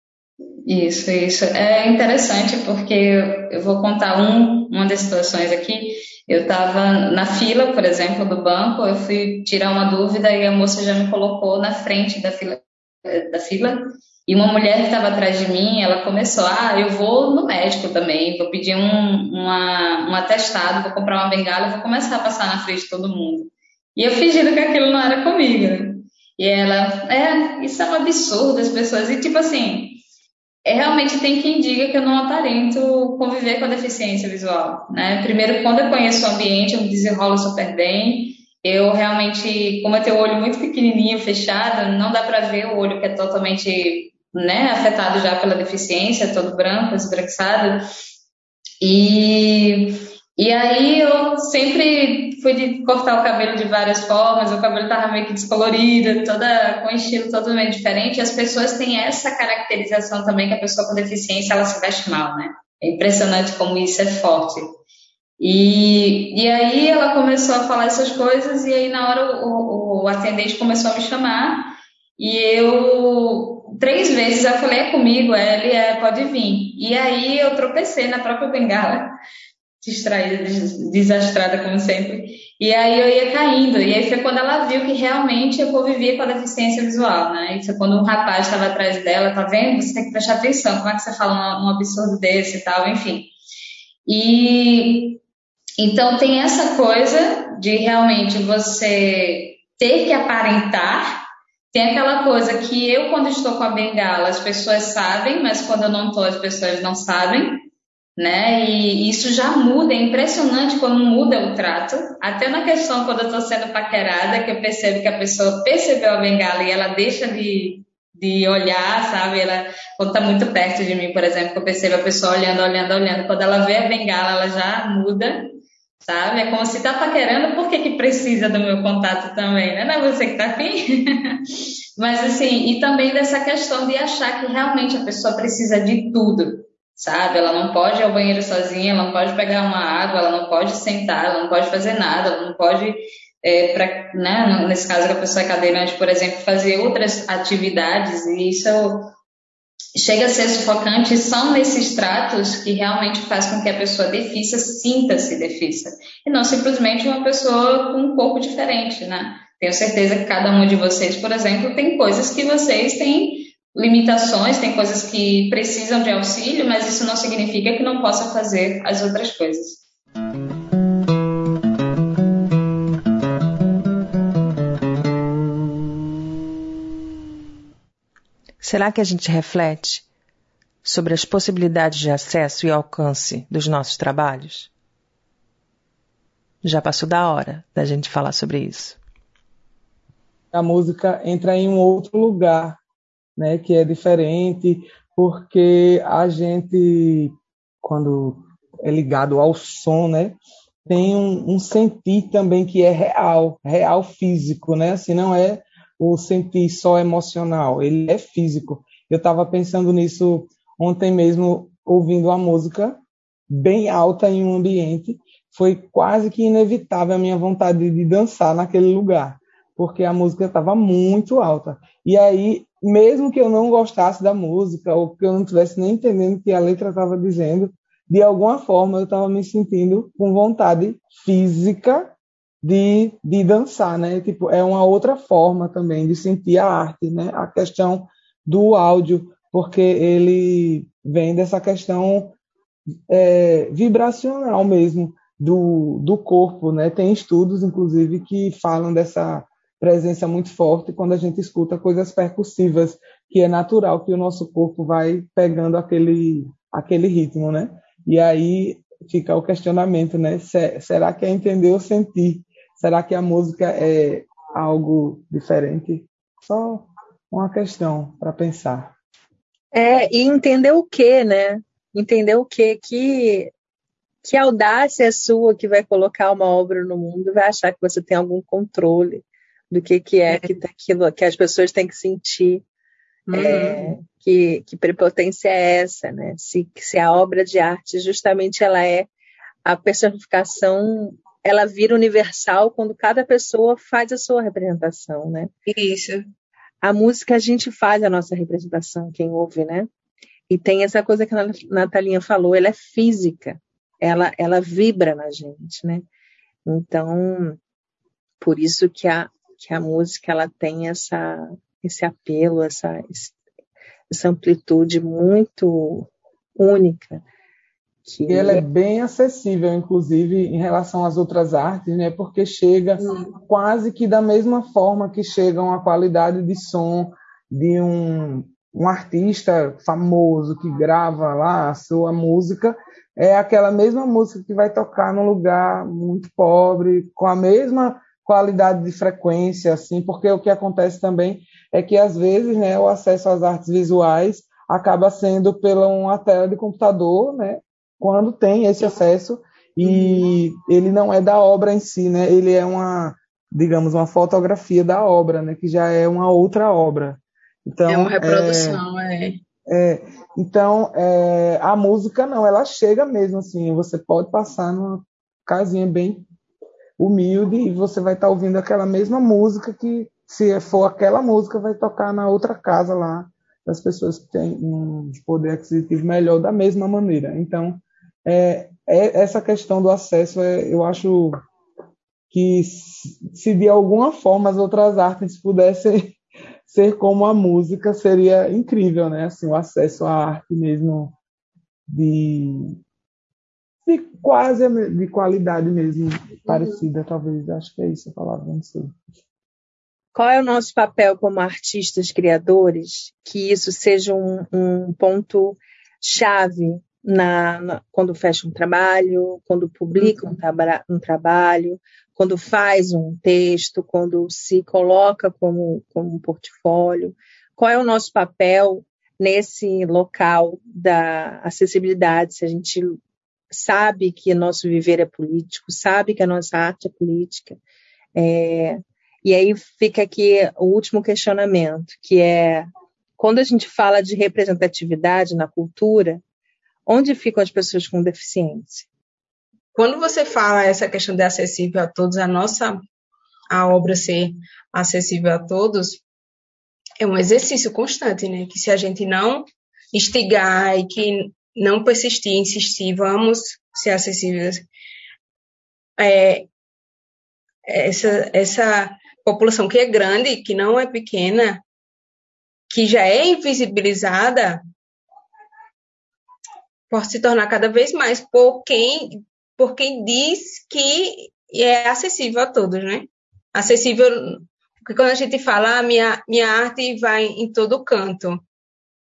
[SPEAKER 4] Isso, isso. É interessante porque eu vou contar um, uma das situações aqui. Eu estava na fila, por exemplo, do banco, eu fui tirar uma dúvida e a moça já me colocou na frente da fila, da fila e uma mulher que estava atrás de mim, ela começou, ah, eu vou no médico também, vou pedir um, uma, um atestado, vou comprar uma bengala, vou começar a passar na frente de todo mundo. E eu fingindo que aquilo não era comigo, né? E ela, é, isso é um absurdo, as pessoas, e tipo assim, é, realmente tem quem diga que eu não aparento conviver com a deficiência visual, né? Primeiro, quando eu conheço o ambiente, eu me desenrolo super bem, eu realmente, como eu tenho o olho muito pequenininho, fechado, não dá para ver o olho que é totalmente né, afetado já pela deficiência, todo branco, esbranquiçado. E, e aí eu sempre fui de cortar o cabelo de várias formas, o cabelo estava meio que descolorido, toda, com um estilo totalmente diferente. As pessoas têm essa caracterização também que a pessoa com deficiência ela se veste mal, né? É impressionante como isso é forte. E, e aí ela começou a falar essas coisas, e aí na hora o, o atendente começou a me chamar, e eu três vezes eu falei, é comigo, ele é, pode vir. E aí eu tropecei na própria bengala, distraída, desastrada como sempre. E aí eu ia caindo. E aí foi quando ela viu que realmente eu convivia com a deficiência visual, né? E quando um rapaz estava atrás dela, tá vendo? Você tem que prestar atenção, como é que você fala um, um absurdo desse e tal, enfim. E então tem essa coisa de realmente você ter que aparentar tem aquela coisa que eu, quando estou com a bengala, as pessoas sabem, mas quando eu não estou, as pessoas não sabem, né? E isso já muda, é impressionante como muda o trato. Até na questão, quando eu estou sendo paquerada, que eu percebo que a pessoa percebeu a bengala e ela deixa de, de olhar, sabe? Ela, quando tá muito perto de mim, por exemplo, que eu percebo a pessoa olhando, olhando, olhando, quando ela vê a bengala, ela já muda, sabe? É como se tá paquerando, por que que precisa do meu contato também, né? Não é você que tá afim? Mas assim, e também dessa questão de achar que realmente a pessoa precisa de tudo, sabe? Ela não pode ir ao banheiro sozinha, ela não pode pegar uma água, ela não pode sentar, ela não pode fazer nada, ela não pode é, para, né, nesse caso que a pessoa é cadeirante, por exemplo, fazer outras atividades, e isso chega a ser sufocante, e são nesses tratos que realmente faz com que a pessoa defissa sinta-se defissa, e não simplesmente uma pessoa com um corpo diferente, né? Tenho certeza que cada um de vocês, por exemplo, tem coisas que vocês têm limitações, tem coisas que precisam de auxílio, mas isso não significa que não possa fazer as outras coisas.
[SPEAKER 2] Será que a gente reflete sobre as possibilidades de acesso e alcance dos nossos trabalhos? Já passou da hora da gente falar sobre isso.
[SPEAKER 3] A música entra em um outro lugar, né, que é diferente, porque a gente, quando é ligado ao som, né, tem um, um sentir também que é real, real físico, né? Assim, não é o sentir só emocional, ele é físico. Eu estava pensando nisso ontem mesmo, ouvindo a música bem alta em um ambiente, foi quase que inevitável a minha vontade de dançar naquele lugar, porque a música estava muito alta. E aí, mesmo que eu não gostasse da música, ou que eu não estivesse nem entendendo o que a letra estava dizendo, de alguma forma eu estava me sentindo com vontade física de, de dançar, né? Tipo, é uma outra forma também de sentir a arte, né? A questão do áudio, porque ele vem dessa questão é, vibracional mesmo do, do corpo, né? Tem estudos, inclusive, que falam dessa presença muito forte quando a gente escuta coisas percussivas, que é natural que o nosso corpo vai pegando aquele, aquele ritmo, né? E aí fica o questionamento, né? Será que é entender ou sentir? Será que a música é algo diferente? Só uma questão para pensar.
[SPEAKER 6] É, e entender o que, né? Entender o que que que audácia é sua que vai colocar uma obra no mundo, vai achar que você tem algum controle do que que é, que aquilo que as pessoas têm que sentir. Uhum. É, que, que prepotência é essa, né? Se, se a obra de arte justamente ela é a personificação ela vira universal quando cada pessoa faz a sua representação, né?
[SPEAKER 4] Isso.
[SPEAKER 6] A música a gente faz a nossa representação, quem ouve, né? E tem essa coisa que a Natalinha falou, ela é física, ela, ela vibra na gente, né? Então, por isso que a, que a música ela tem essa, esse apelo, essa, essa amplitude muito única.
[SPEAKER 3] Que... E ela é bem acessível, inclusive, em relação às outras artes, né? Porque chega hum. quase que da mesma forma que chegam a qualidade de som de um, um artista famoso que grava lá a sua música, é aquela mesma música que vai tocar num lugar muito pobre, com a mesma qualidade de frequência, assim, porque o que acontece também é que às vezes, né, o acesso às artes visuais acaba sendo pela uma tela de computador, né, quando tem esse acesso e ele não é da obra em si, né? Ele é uma, digamos, uma fotografia da obra, né? Que já é uma outra obra.
[SPEAKER 6] Então, é uma reprodução, é.
[SPEAKER 3] é. é então, é, a música não, ela chega mesmo assim. Você pode passar numa casinha bem humilde e você vai estar tá ouvindo aquela mesma música que, se for aquela música, vai tocar na outra casa lá das pessoas que têm um poder aquisitivo melhor da mesma maneira. Então, é, é, essa questão do acesso, é, eu acho que se de alguma forma as outras artes pudessem ser como a música, seria incrível, né? Assim, o acesso à arte mesmo de, de quase de qualidade mesmo, parecida, talvez. Acho que é isso a palavra, não sei.
[SPEAKER 6] Qual é o nosso papel como artistas criadores? Que isso seja um, um ponto chave na, na, quando fecha um trabalho, quando publica um, uhum. tra um, trabalho, quando faz um texto, quando se coloca como, como um portfólio. qual é o nosso papel nesse local da acessibilidade, se a gente sabe que nosso viver é político, sabe que a nossa arte é política. É, e aí fica aqui o último questionamento, que é quando a gente fala de representatividade na cultura, onde ficam as pessoas com deficiência?
[SPEAKER 5] Quando você fala essa questão de acessível a todos, a nossa a obra ser acessível a todos é um exercício constante, né? Que se a gente não instigar e que não persistir, insistir, vamos ser acessíveis. É, essa, essa população que é grande, que não é pequena, que já é invisibilizada, pode se tornar cada vez mais por quem, por quem diz que é acessível a todos, né? Acessível, porque quando a gente fala, ah, minha, minha arte vai em todo canto,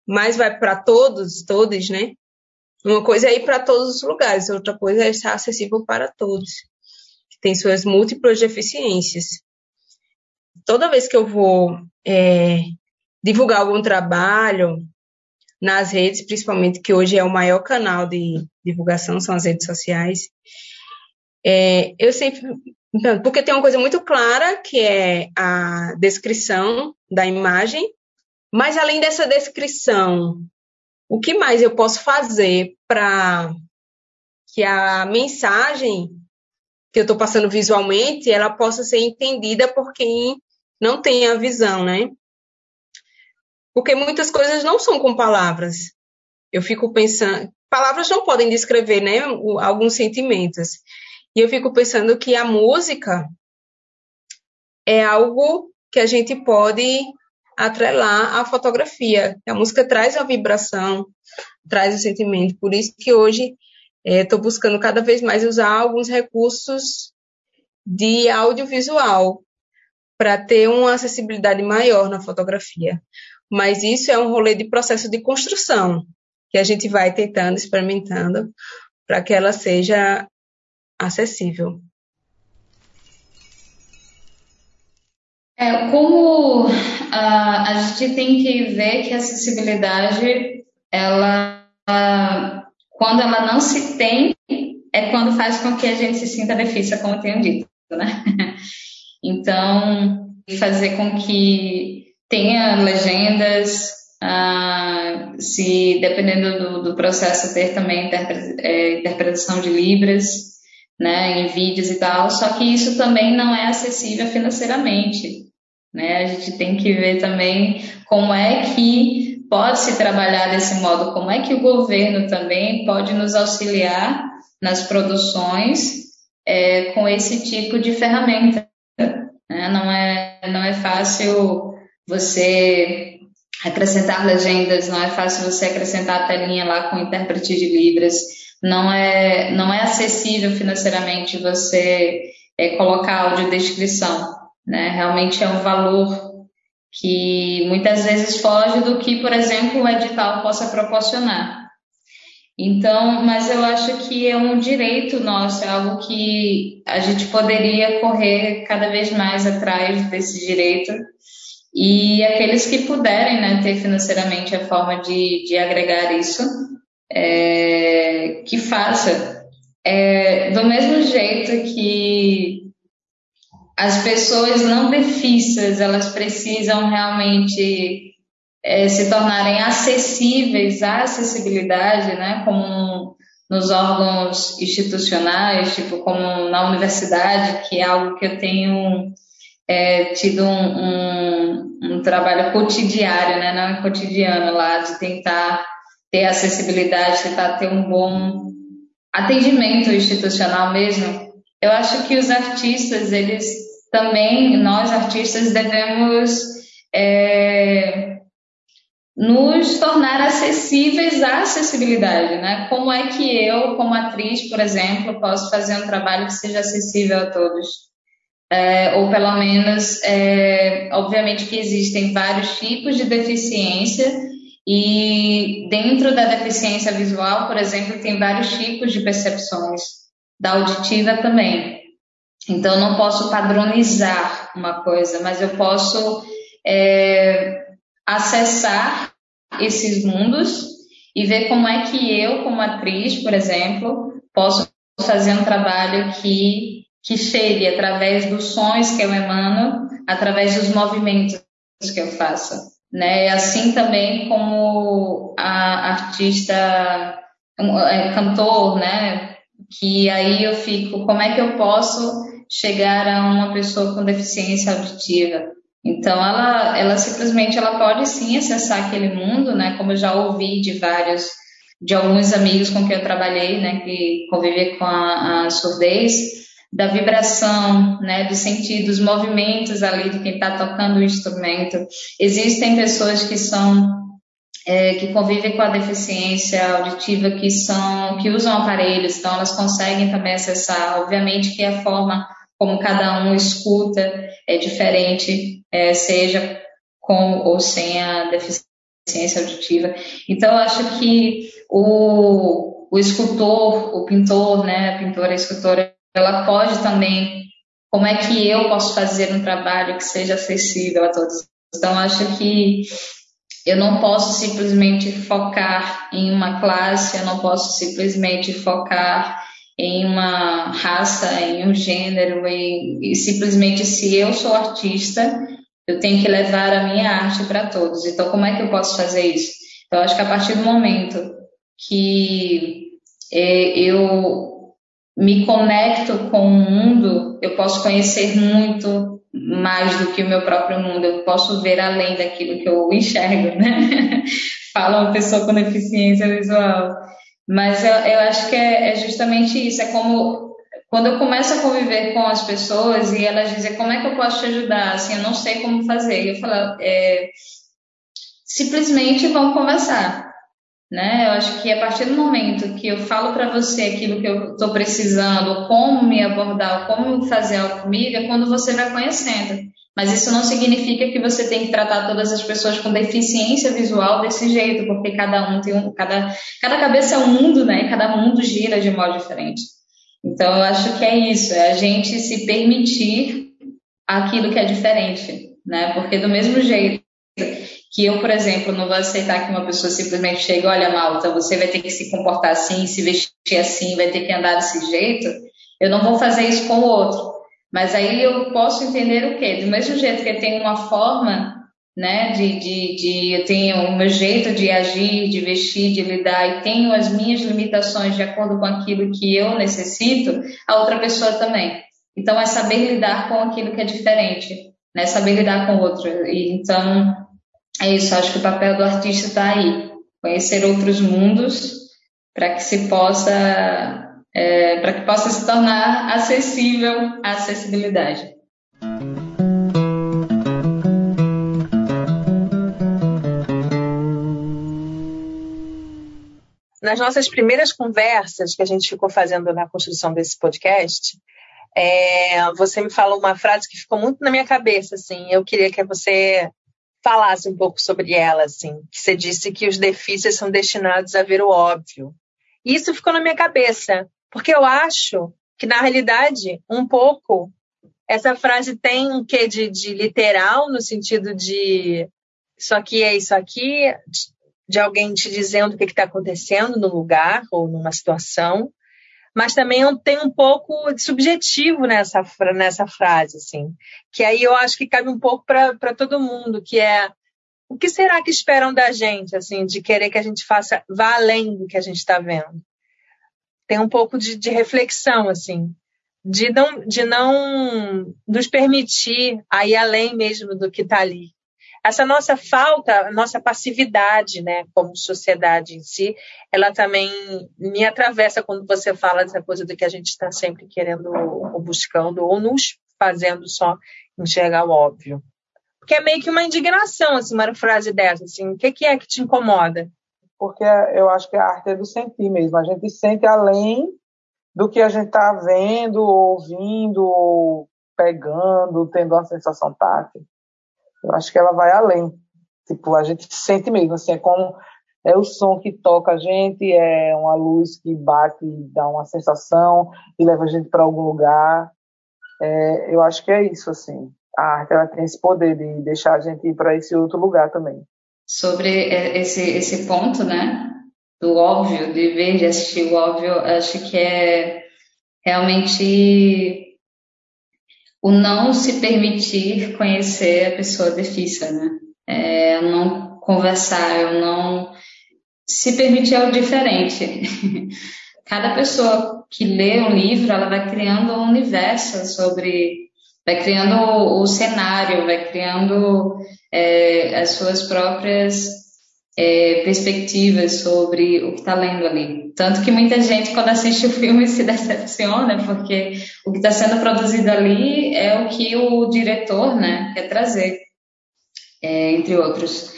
[SPEAKER 5] mas vai para todos, todos, né? Uma coisa é ir para todos os lugares, outra coisa é estar acessível para todos, tem suas múltiplas deficiências. Toda vez que eu vou é, divulgar algum trabalho nas redes, principalmente que hoje é o maior canal de divulgação, são as redes sociais, é, eu sempre. Porque tem uma coisa muito clara, que é a descrição da imagem, mas além dessa descrição o que mais eu posso fazer para que a mensagem que eu estou passando visualmente ela possa ser entendida por quem não tem a visão, né? Porque muitas coisas não são com palavras. Eu fico pensando, palavras não podem descrever, né, alguns sentimentos. E eu fico pensando que a música é algo que a gente pode atrelar à fotografia. A música traz a vibração, traz o sentimento. Por isso que hoje estou é, buscando cada vez mais usar alguns recursos de audiovisual para ter uma acessibilidade maior na fotografia. Mas isso é um rolê de processo de construção que a gente vai tentando, experimentando, para que ela seja acessível.
[SPEAKER 4] É, como uh, a gente tem que ver que a acessibilidade, ela, uh, quando ela não se tem, é quando faz com que a gente se sinta difícil, como eu tenho dito, né? Então, fazer com que tenha legendas, uh, se dependendo do, do, processo ter também é, interpretação de libras, né, em vídeos e tal, só que isso também não é acessível financeiramente. Né? A gente tem que ver também como é que pode se trabalhar desse modo, como é que o governo também pode nos auxiliar nas produções é, com esse tipo de ferramenta. Né? Não, é, não é fácil você acrescentar legendas, não é fácil você acrescentar a telinha lá com intérprete de Libras, não é, não é acessível financeiramente você é, colocar audiodescrição. Né? Realmente é um valor que muitas vezes foge do que, por exemplo, o edital possa proporcionar. Então, mas eu acho que é um direito nosso, é algo que a gente poderia correr cada vez mais atrás desse direito. E aqueles que puderem né, ter financeiramente a forma de, de agregar isso, é, que faça. É, do mesmo jeito que as pessoas não defissas, elas precisam realmente é, se tornarem acessíveis à acessibilidade, né, como nos órgãos institucionais, tipo como na universidade, que é algo que eu tenho é, tido um, um, um, trabalho cotidiano, né, não é cotidiano lá, de tentar ter acessibilidade, tentar ter um bom atendimento institucional mesmo. Eu acho que os artistas, eles também nós artistas devemos é, nos tornar acessíveis à acessibilidade, né? Como é que eu, como atriz, por exemplo, posso fazer um trabalho que seja acessível a todos? É, ou pelo menos, é, obviamente que existem vários tipos de deficiência e dentro da deficiência visual, por exemplo, tem vários tipos de percepções, da auditiva também. Então, não posso padronizar uma coisa, mas eu posso é, acessar esses mundos e ver como é que eu, como atriz, por exemplo, posso fazer um trabalho que, que chegue através dos sons que eu emano, através dos movimentos que eu faço. Né? Assim também como a artista, é, cantor, né? que aí eu fico, como é que eu posso chegar a uma pessoa com deficiência auditiva? Então, ela, ela simplesmente ela pode sim acessar aquele mundo, né? Como eu já ouvi de vários, de alguns amigos com quem eu trabalhei, né? Que convivem com a, a surdez, da vibração, né? Do sentir dos movimentos ali de quem está tocando o instrumento. Existem pessoas que são é, que convivem com a deficiência auditiva, que são, que usam aparelhos, então elas conseguem também acessar. Obviamente que a forma como cada um escuta é diferente, é, seja com ou sem a deficiência auditiva. Então, acho que o, o escultor, o pintor, né, a pintora, a escultora, ela pode também, como é que eu posso fazer um trabalho que seja acessível a todos? Então, acho que eu não posso simplesmente focar em uma classe, eu não posso simplesmente focar em uma raça, em um gênero, e, e simplesmente se eu sou artista, eu tenho que levar a minha arte para todos. Então, como é que eu posso fazer isso? Então, acho que a partir do momento que é, eu me conecto com o mundo, eu posso conhecer muito mais do que o meu próprio mundo, eu posso ver além daquilo que eu enxergo, né? Fala uma pessoa com deficiência visual. Mas eu, eu acho que é, é, justamente isso. É como quando eu começo a conviver com as pessoas e elas dizem como é que eu posso te ajudar, assim, eu não sei como fazer. Eu falo, é, simplesmente vamos conversar. Né? Eu acho que a partir do momento que eu falo para você aquilo que eu estou precisando, como me abordar, como fazer algo comigo, é quando você vai conhecendo. Mas isso não significa que você tem que tratar todas as pessoas com deficiência visual desse jeito, porque cada um tem um, cada, cada cabeça é um mundo, né? Cada mundo gira de modo diferente. Então eu acho que é isso, é a gente se permitir aquilo que é diferente, né? Porque do mesmo jeito que eu, por exemplo, não vou aceitar que uma pessoa simplesmente chegue, olha, Malta, você vai ter que se comportar assim, se vestir assim, vai ter que andar desse jeito, eu não vou fazer isso com o outro. Mas aí eu posso entender o quê? Do mesmo jeito que tenho uma forma, né, de, de, de eu tenho o meu jeito de agir, de vestir, de lidar e tenho as minhas limitações de acordo com aquilo que eu necessito, a outra pessoa também. Então é saber lidar com aquilo que é diferente, né, saber lidar com o outro. E, então é isso, acho que o papel do artista está aí, conhecer outros mundos para que se possa é, para que possa se tornar acessível a acessibilidade.
[SPEAKER 6] Nas nossas primeiras conversas que a gente ficou fazendo na construção desse podcast, é, você me falou uma frase que ficou muito na minha cabeça, assim. Eu queria que você falasse um pouco sobre ela, assim. Que você disse que os difíceis são destinados a ver o óbvio. E isso ficou na minha cabeça. Porque eu acho que, na realidade, um pouco, essa frase tem um quê de, de literal, no sentido de isso aqui é isso aqui, de alguém te dizendo o que está acontecendo no lugar ou numa situação, mas também tem um pouco de subjetivo nessa, nessa frase, assim, que aí eu acho que cabe um pouco para todo mundo, que é o que será que esperam da gente, assim, de querer que a gente faça, vá além do que a gente está vendo tem um pouco de, de reflexão, assim, de não, de não nos permitir ir além mesmo do que está ali. Essa nossa falta, nossa passividade, né, como sociedade em si, ela também me atravessa quando você fala dessa coisa do que a gente está sempre querendo ou buscando ou nos fazendo só enxergar o óbvio. Porque é meio que uma indignação, assim, uma frase dessa, assim, o que, que é que te incomoda?
[SPEAKER 7] Porque eu acho que a arte é do sentir mesmo. A gente sente além do que a gente está vendo, ouvindo, pegando, tendo uma sensação tátil. Eu acho que ela vai além. Tipo, a gente sente mesmo, assim, é como é o som que toca a gente, é uma luz que bate e dá uma sensação e leva a gente para algum lugar. É, eu acho que é isso, assim. A arte ela tem esse poder de deixar a gente ir para esse outro lugar também.
[SPEAKER 4] Sobre esse, esse ponto, né? Do óbvio, de ver, de assistir o óbvio, acho que é realmente o não se permitir conhecer a pessoa defissa, né? É, não conversar, eu não se permitir o diferente. Cada pessoa que lê um livro, ela vai criando um universo sobre, vai criando o, o cenário, vai criando é, as suas próprias é, perspectivas sobre o que está lendo ali. Tanto que muita gente, quando assiste o filme, se decepciona, porque o que está sendo produzido ali é o que o diretor né, quer trazer, é, entre outros.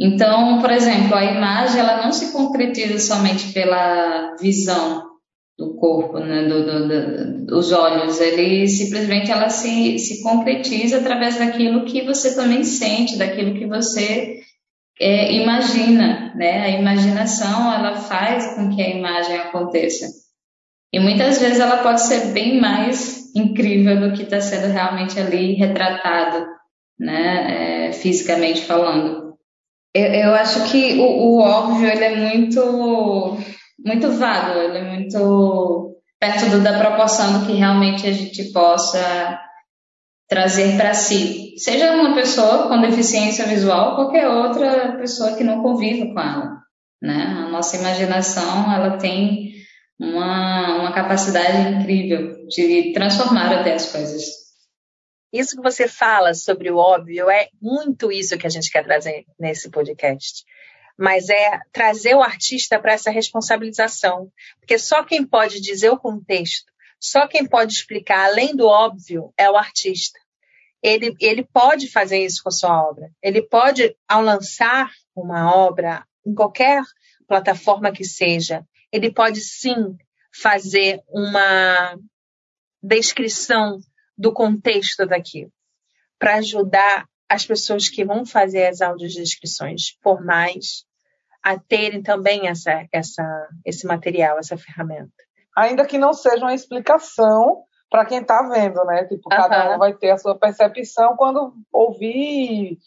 [SPEAKER 4] Então, por exemplo, a imagem ela não se concretiza somente pela visão do corpo, né, do, do, do, dos olhos, ele simplesmente ela se, se concretiza através daquilo que você também sente, daquilo que você é, imagina, né? A imaginação ela faz com que a imagem aconteça. E muitas vezes ela pode ser bem mais incrível do que está sendo realmente ali retratado, né? É, fisicamente falando. Eu, eu acho que o, o, óbvio ele é muito muito vago, ele é muito perto do, da proporção do que realmente a gente possa trazer para si, seja uma pessoa com deficiência visual qualquer outra pessoa que não conviva com ela. Né? A nossa imaginação ela tem uma, uma capacidade incrível de transformar até as coisas.
[SPEAKER 6] Isso que você fala sobre o óbvio é muito isso que a gente quer trazer nesse podcast. Mas é trazer o artista para essa responsabilização. Porque só quem pode dizer o contexto, só quem pode explicar além do óbvio é o artista. Ele, ele pode fazer isso com a sua obra. Ele pode, ao lançar uma obra em qualquer plataforma que seja, ele pode sim fazer uma descrição do contexto daquilo, para ajudar as pessoas que vão fazer as audiodescrições formais a terem também essa, essa, esse material, essa ferramenta
[SPEAKER 7] ainda que não seja uma explicação para quem está vendo, né? Tipo, uhum. cada um vai ter a sua percepção quando ouvir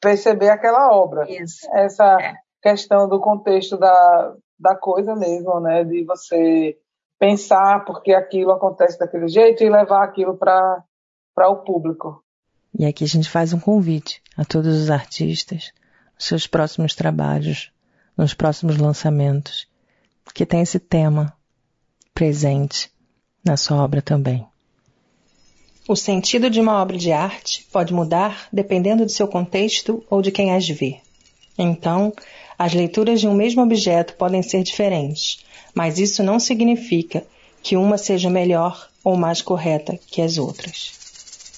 [SPEAKER 7] perceber aquela obra.
[SPEAKER 6] Isso.
[SPEAKER 7] Essa é. questão do contexto da, da coisa mesmo, né? De você pensar porque aquilo acontece daquele jeito e levar aquilo para o público.
[SPEAKER 2] E aqui a gente faz um convite a todos os artistas, seus próximos trabalhos, nos próximos lançamentos, que tem esse tema presente na sua obra também. O sentido de uma obra de arte pode mudar dependendo do seu contexto ou de quem as vê. Então, as leituras de um mesmo objeto podem ser diferentes, mas isso não significa que uma seja melhor ou mais correta que as outras.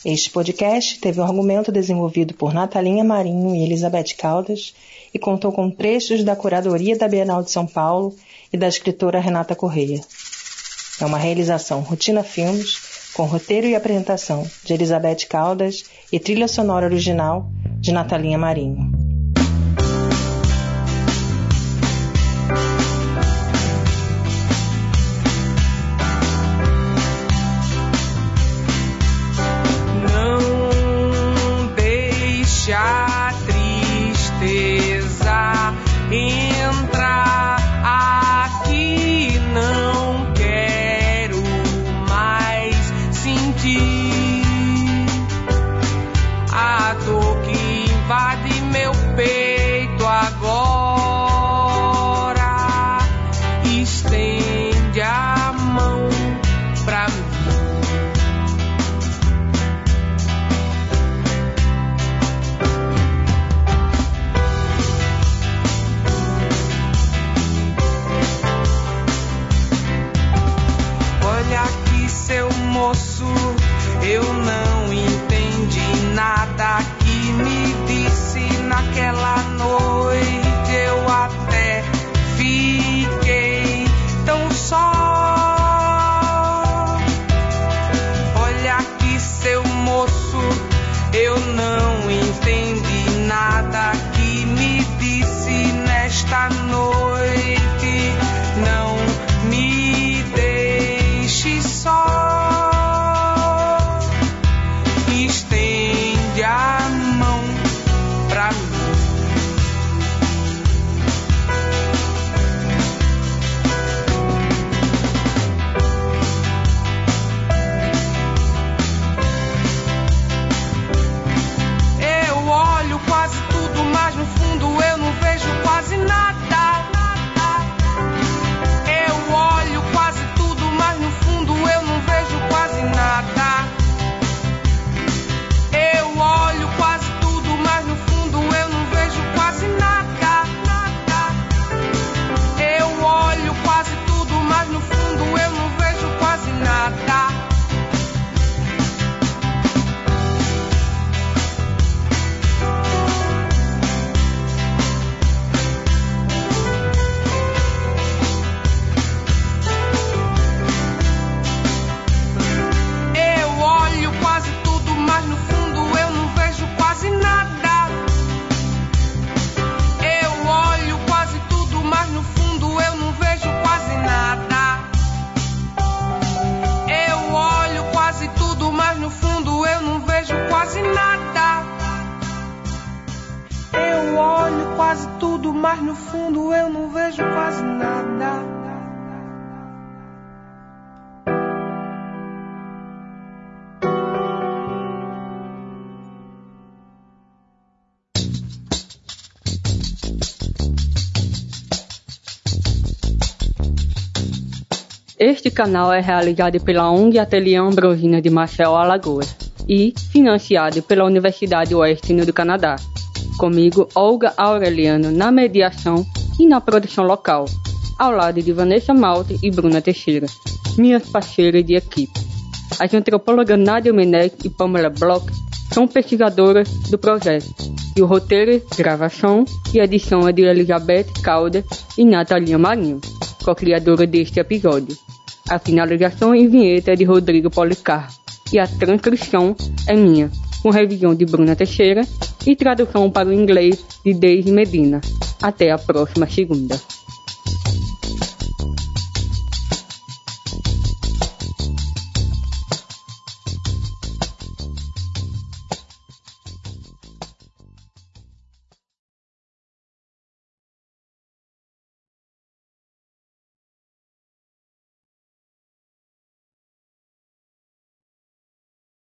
[SPEAKER 2] Este podcast teve um argumento desenvolvido por Natalinha Marinho e Elizabeth Caldas e contou com trechos da curadoria da Bienal de São Paulo e da escritora Renata Correia. É uma realização Rotina Filmes, com roteiro e apresentação de Elizabeth Caldas e trilha sonora original de Natalinha Marinho.
[SPEAKER 1] Este canal é realizado pela ONG Ateliê Ambrosina de Marcel Alagoas e financiado pela Universidade Oeste do Canadá. Comigo, Olga Aureliano, na mediação e na produção local, ao lado de Vanessa Malte e Bruna Teixeira, minhas parceiras de equipe. As antropólogas Nadia Menek e Pamela Bloch são pesquisadoras do projeto, e o roteiro, gravação e edição é de Elizabeth Calder e Natalia Marinho, co-criadora deste episódio. A finalização e vinheta é de Rodrigo Policar e a transcrição é minha, com revisão de Bruna Teixeira e tradução para o inglês de Deise Medina. Até a próxima segunda.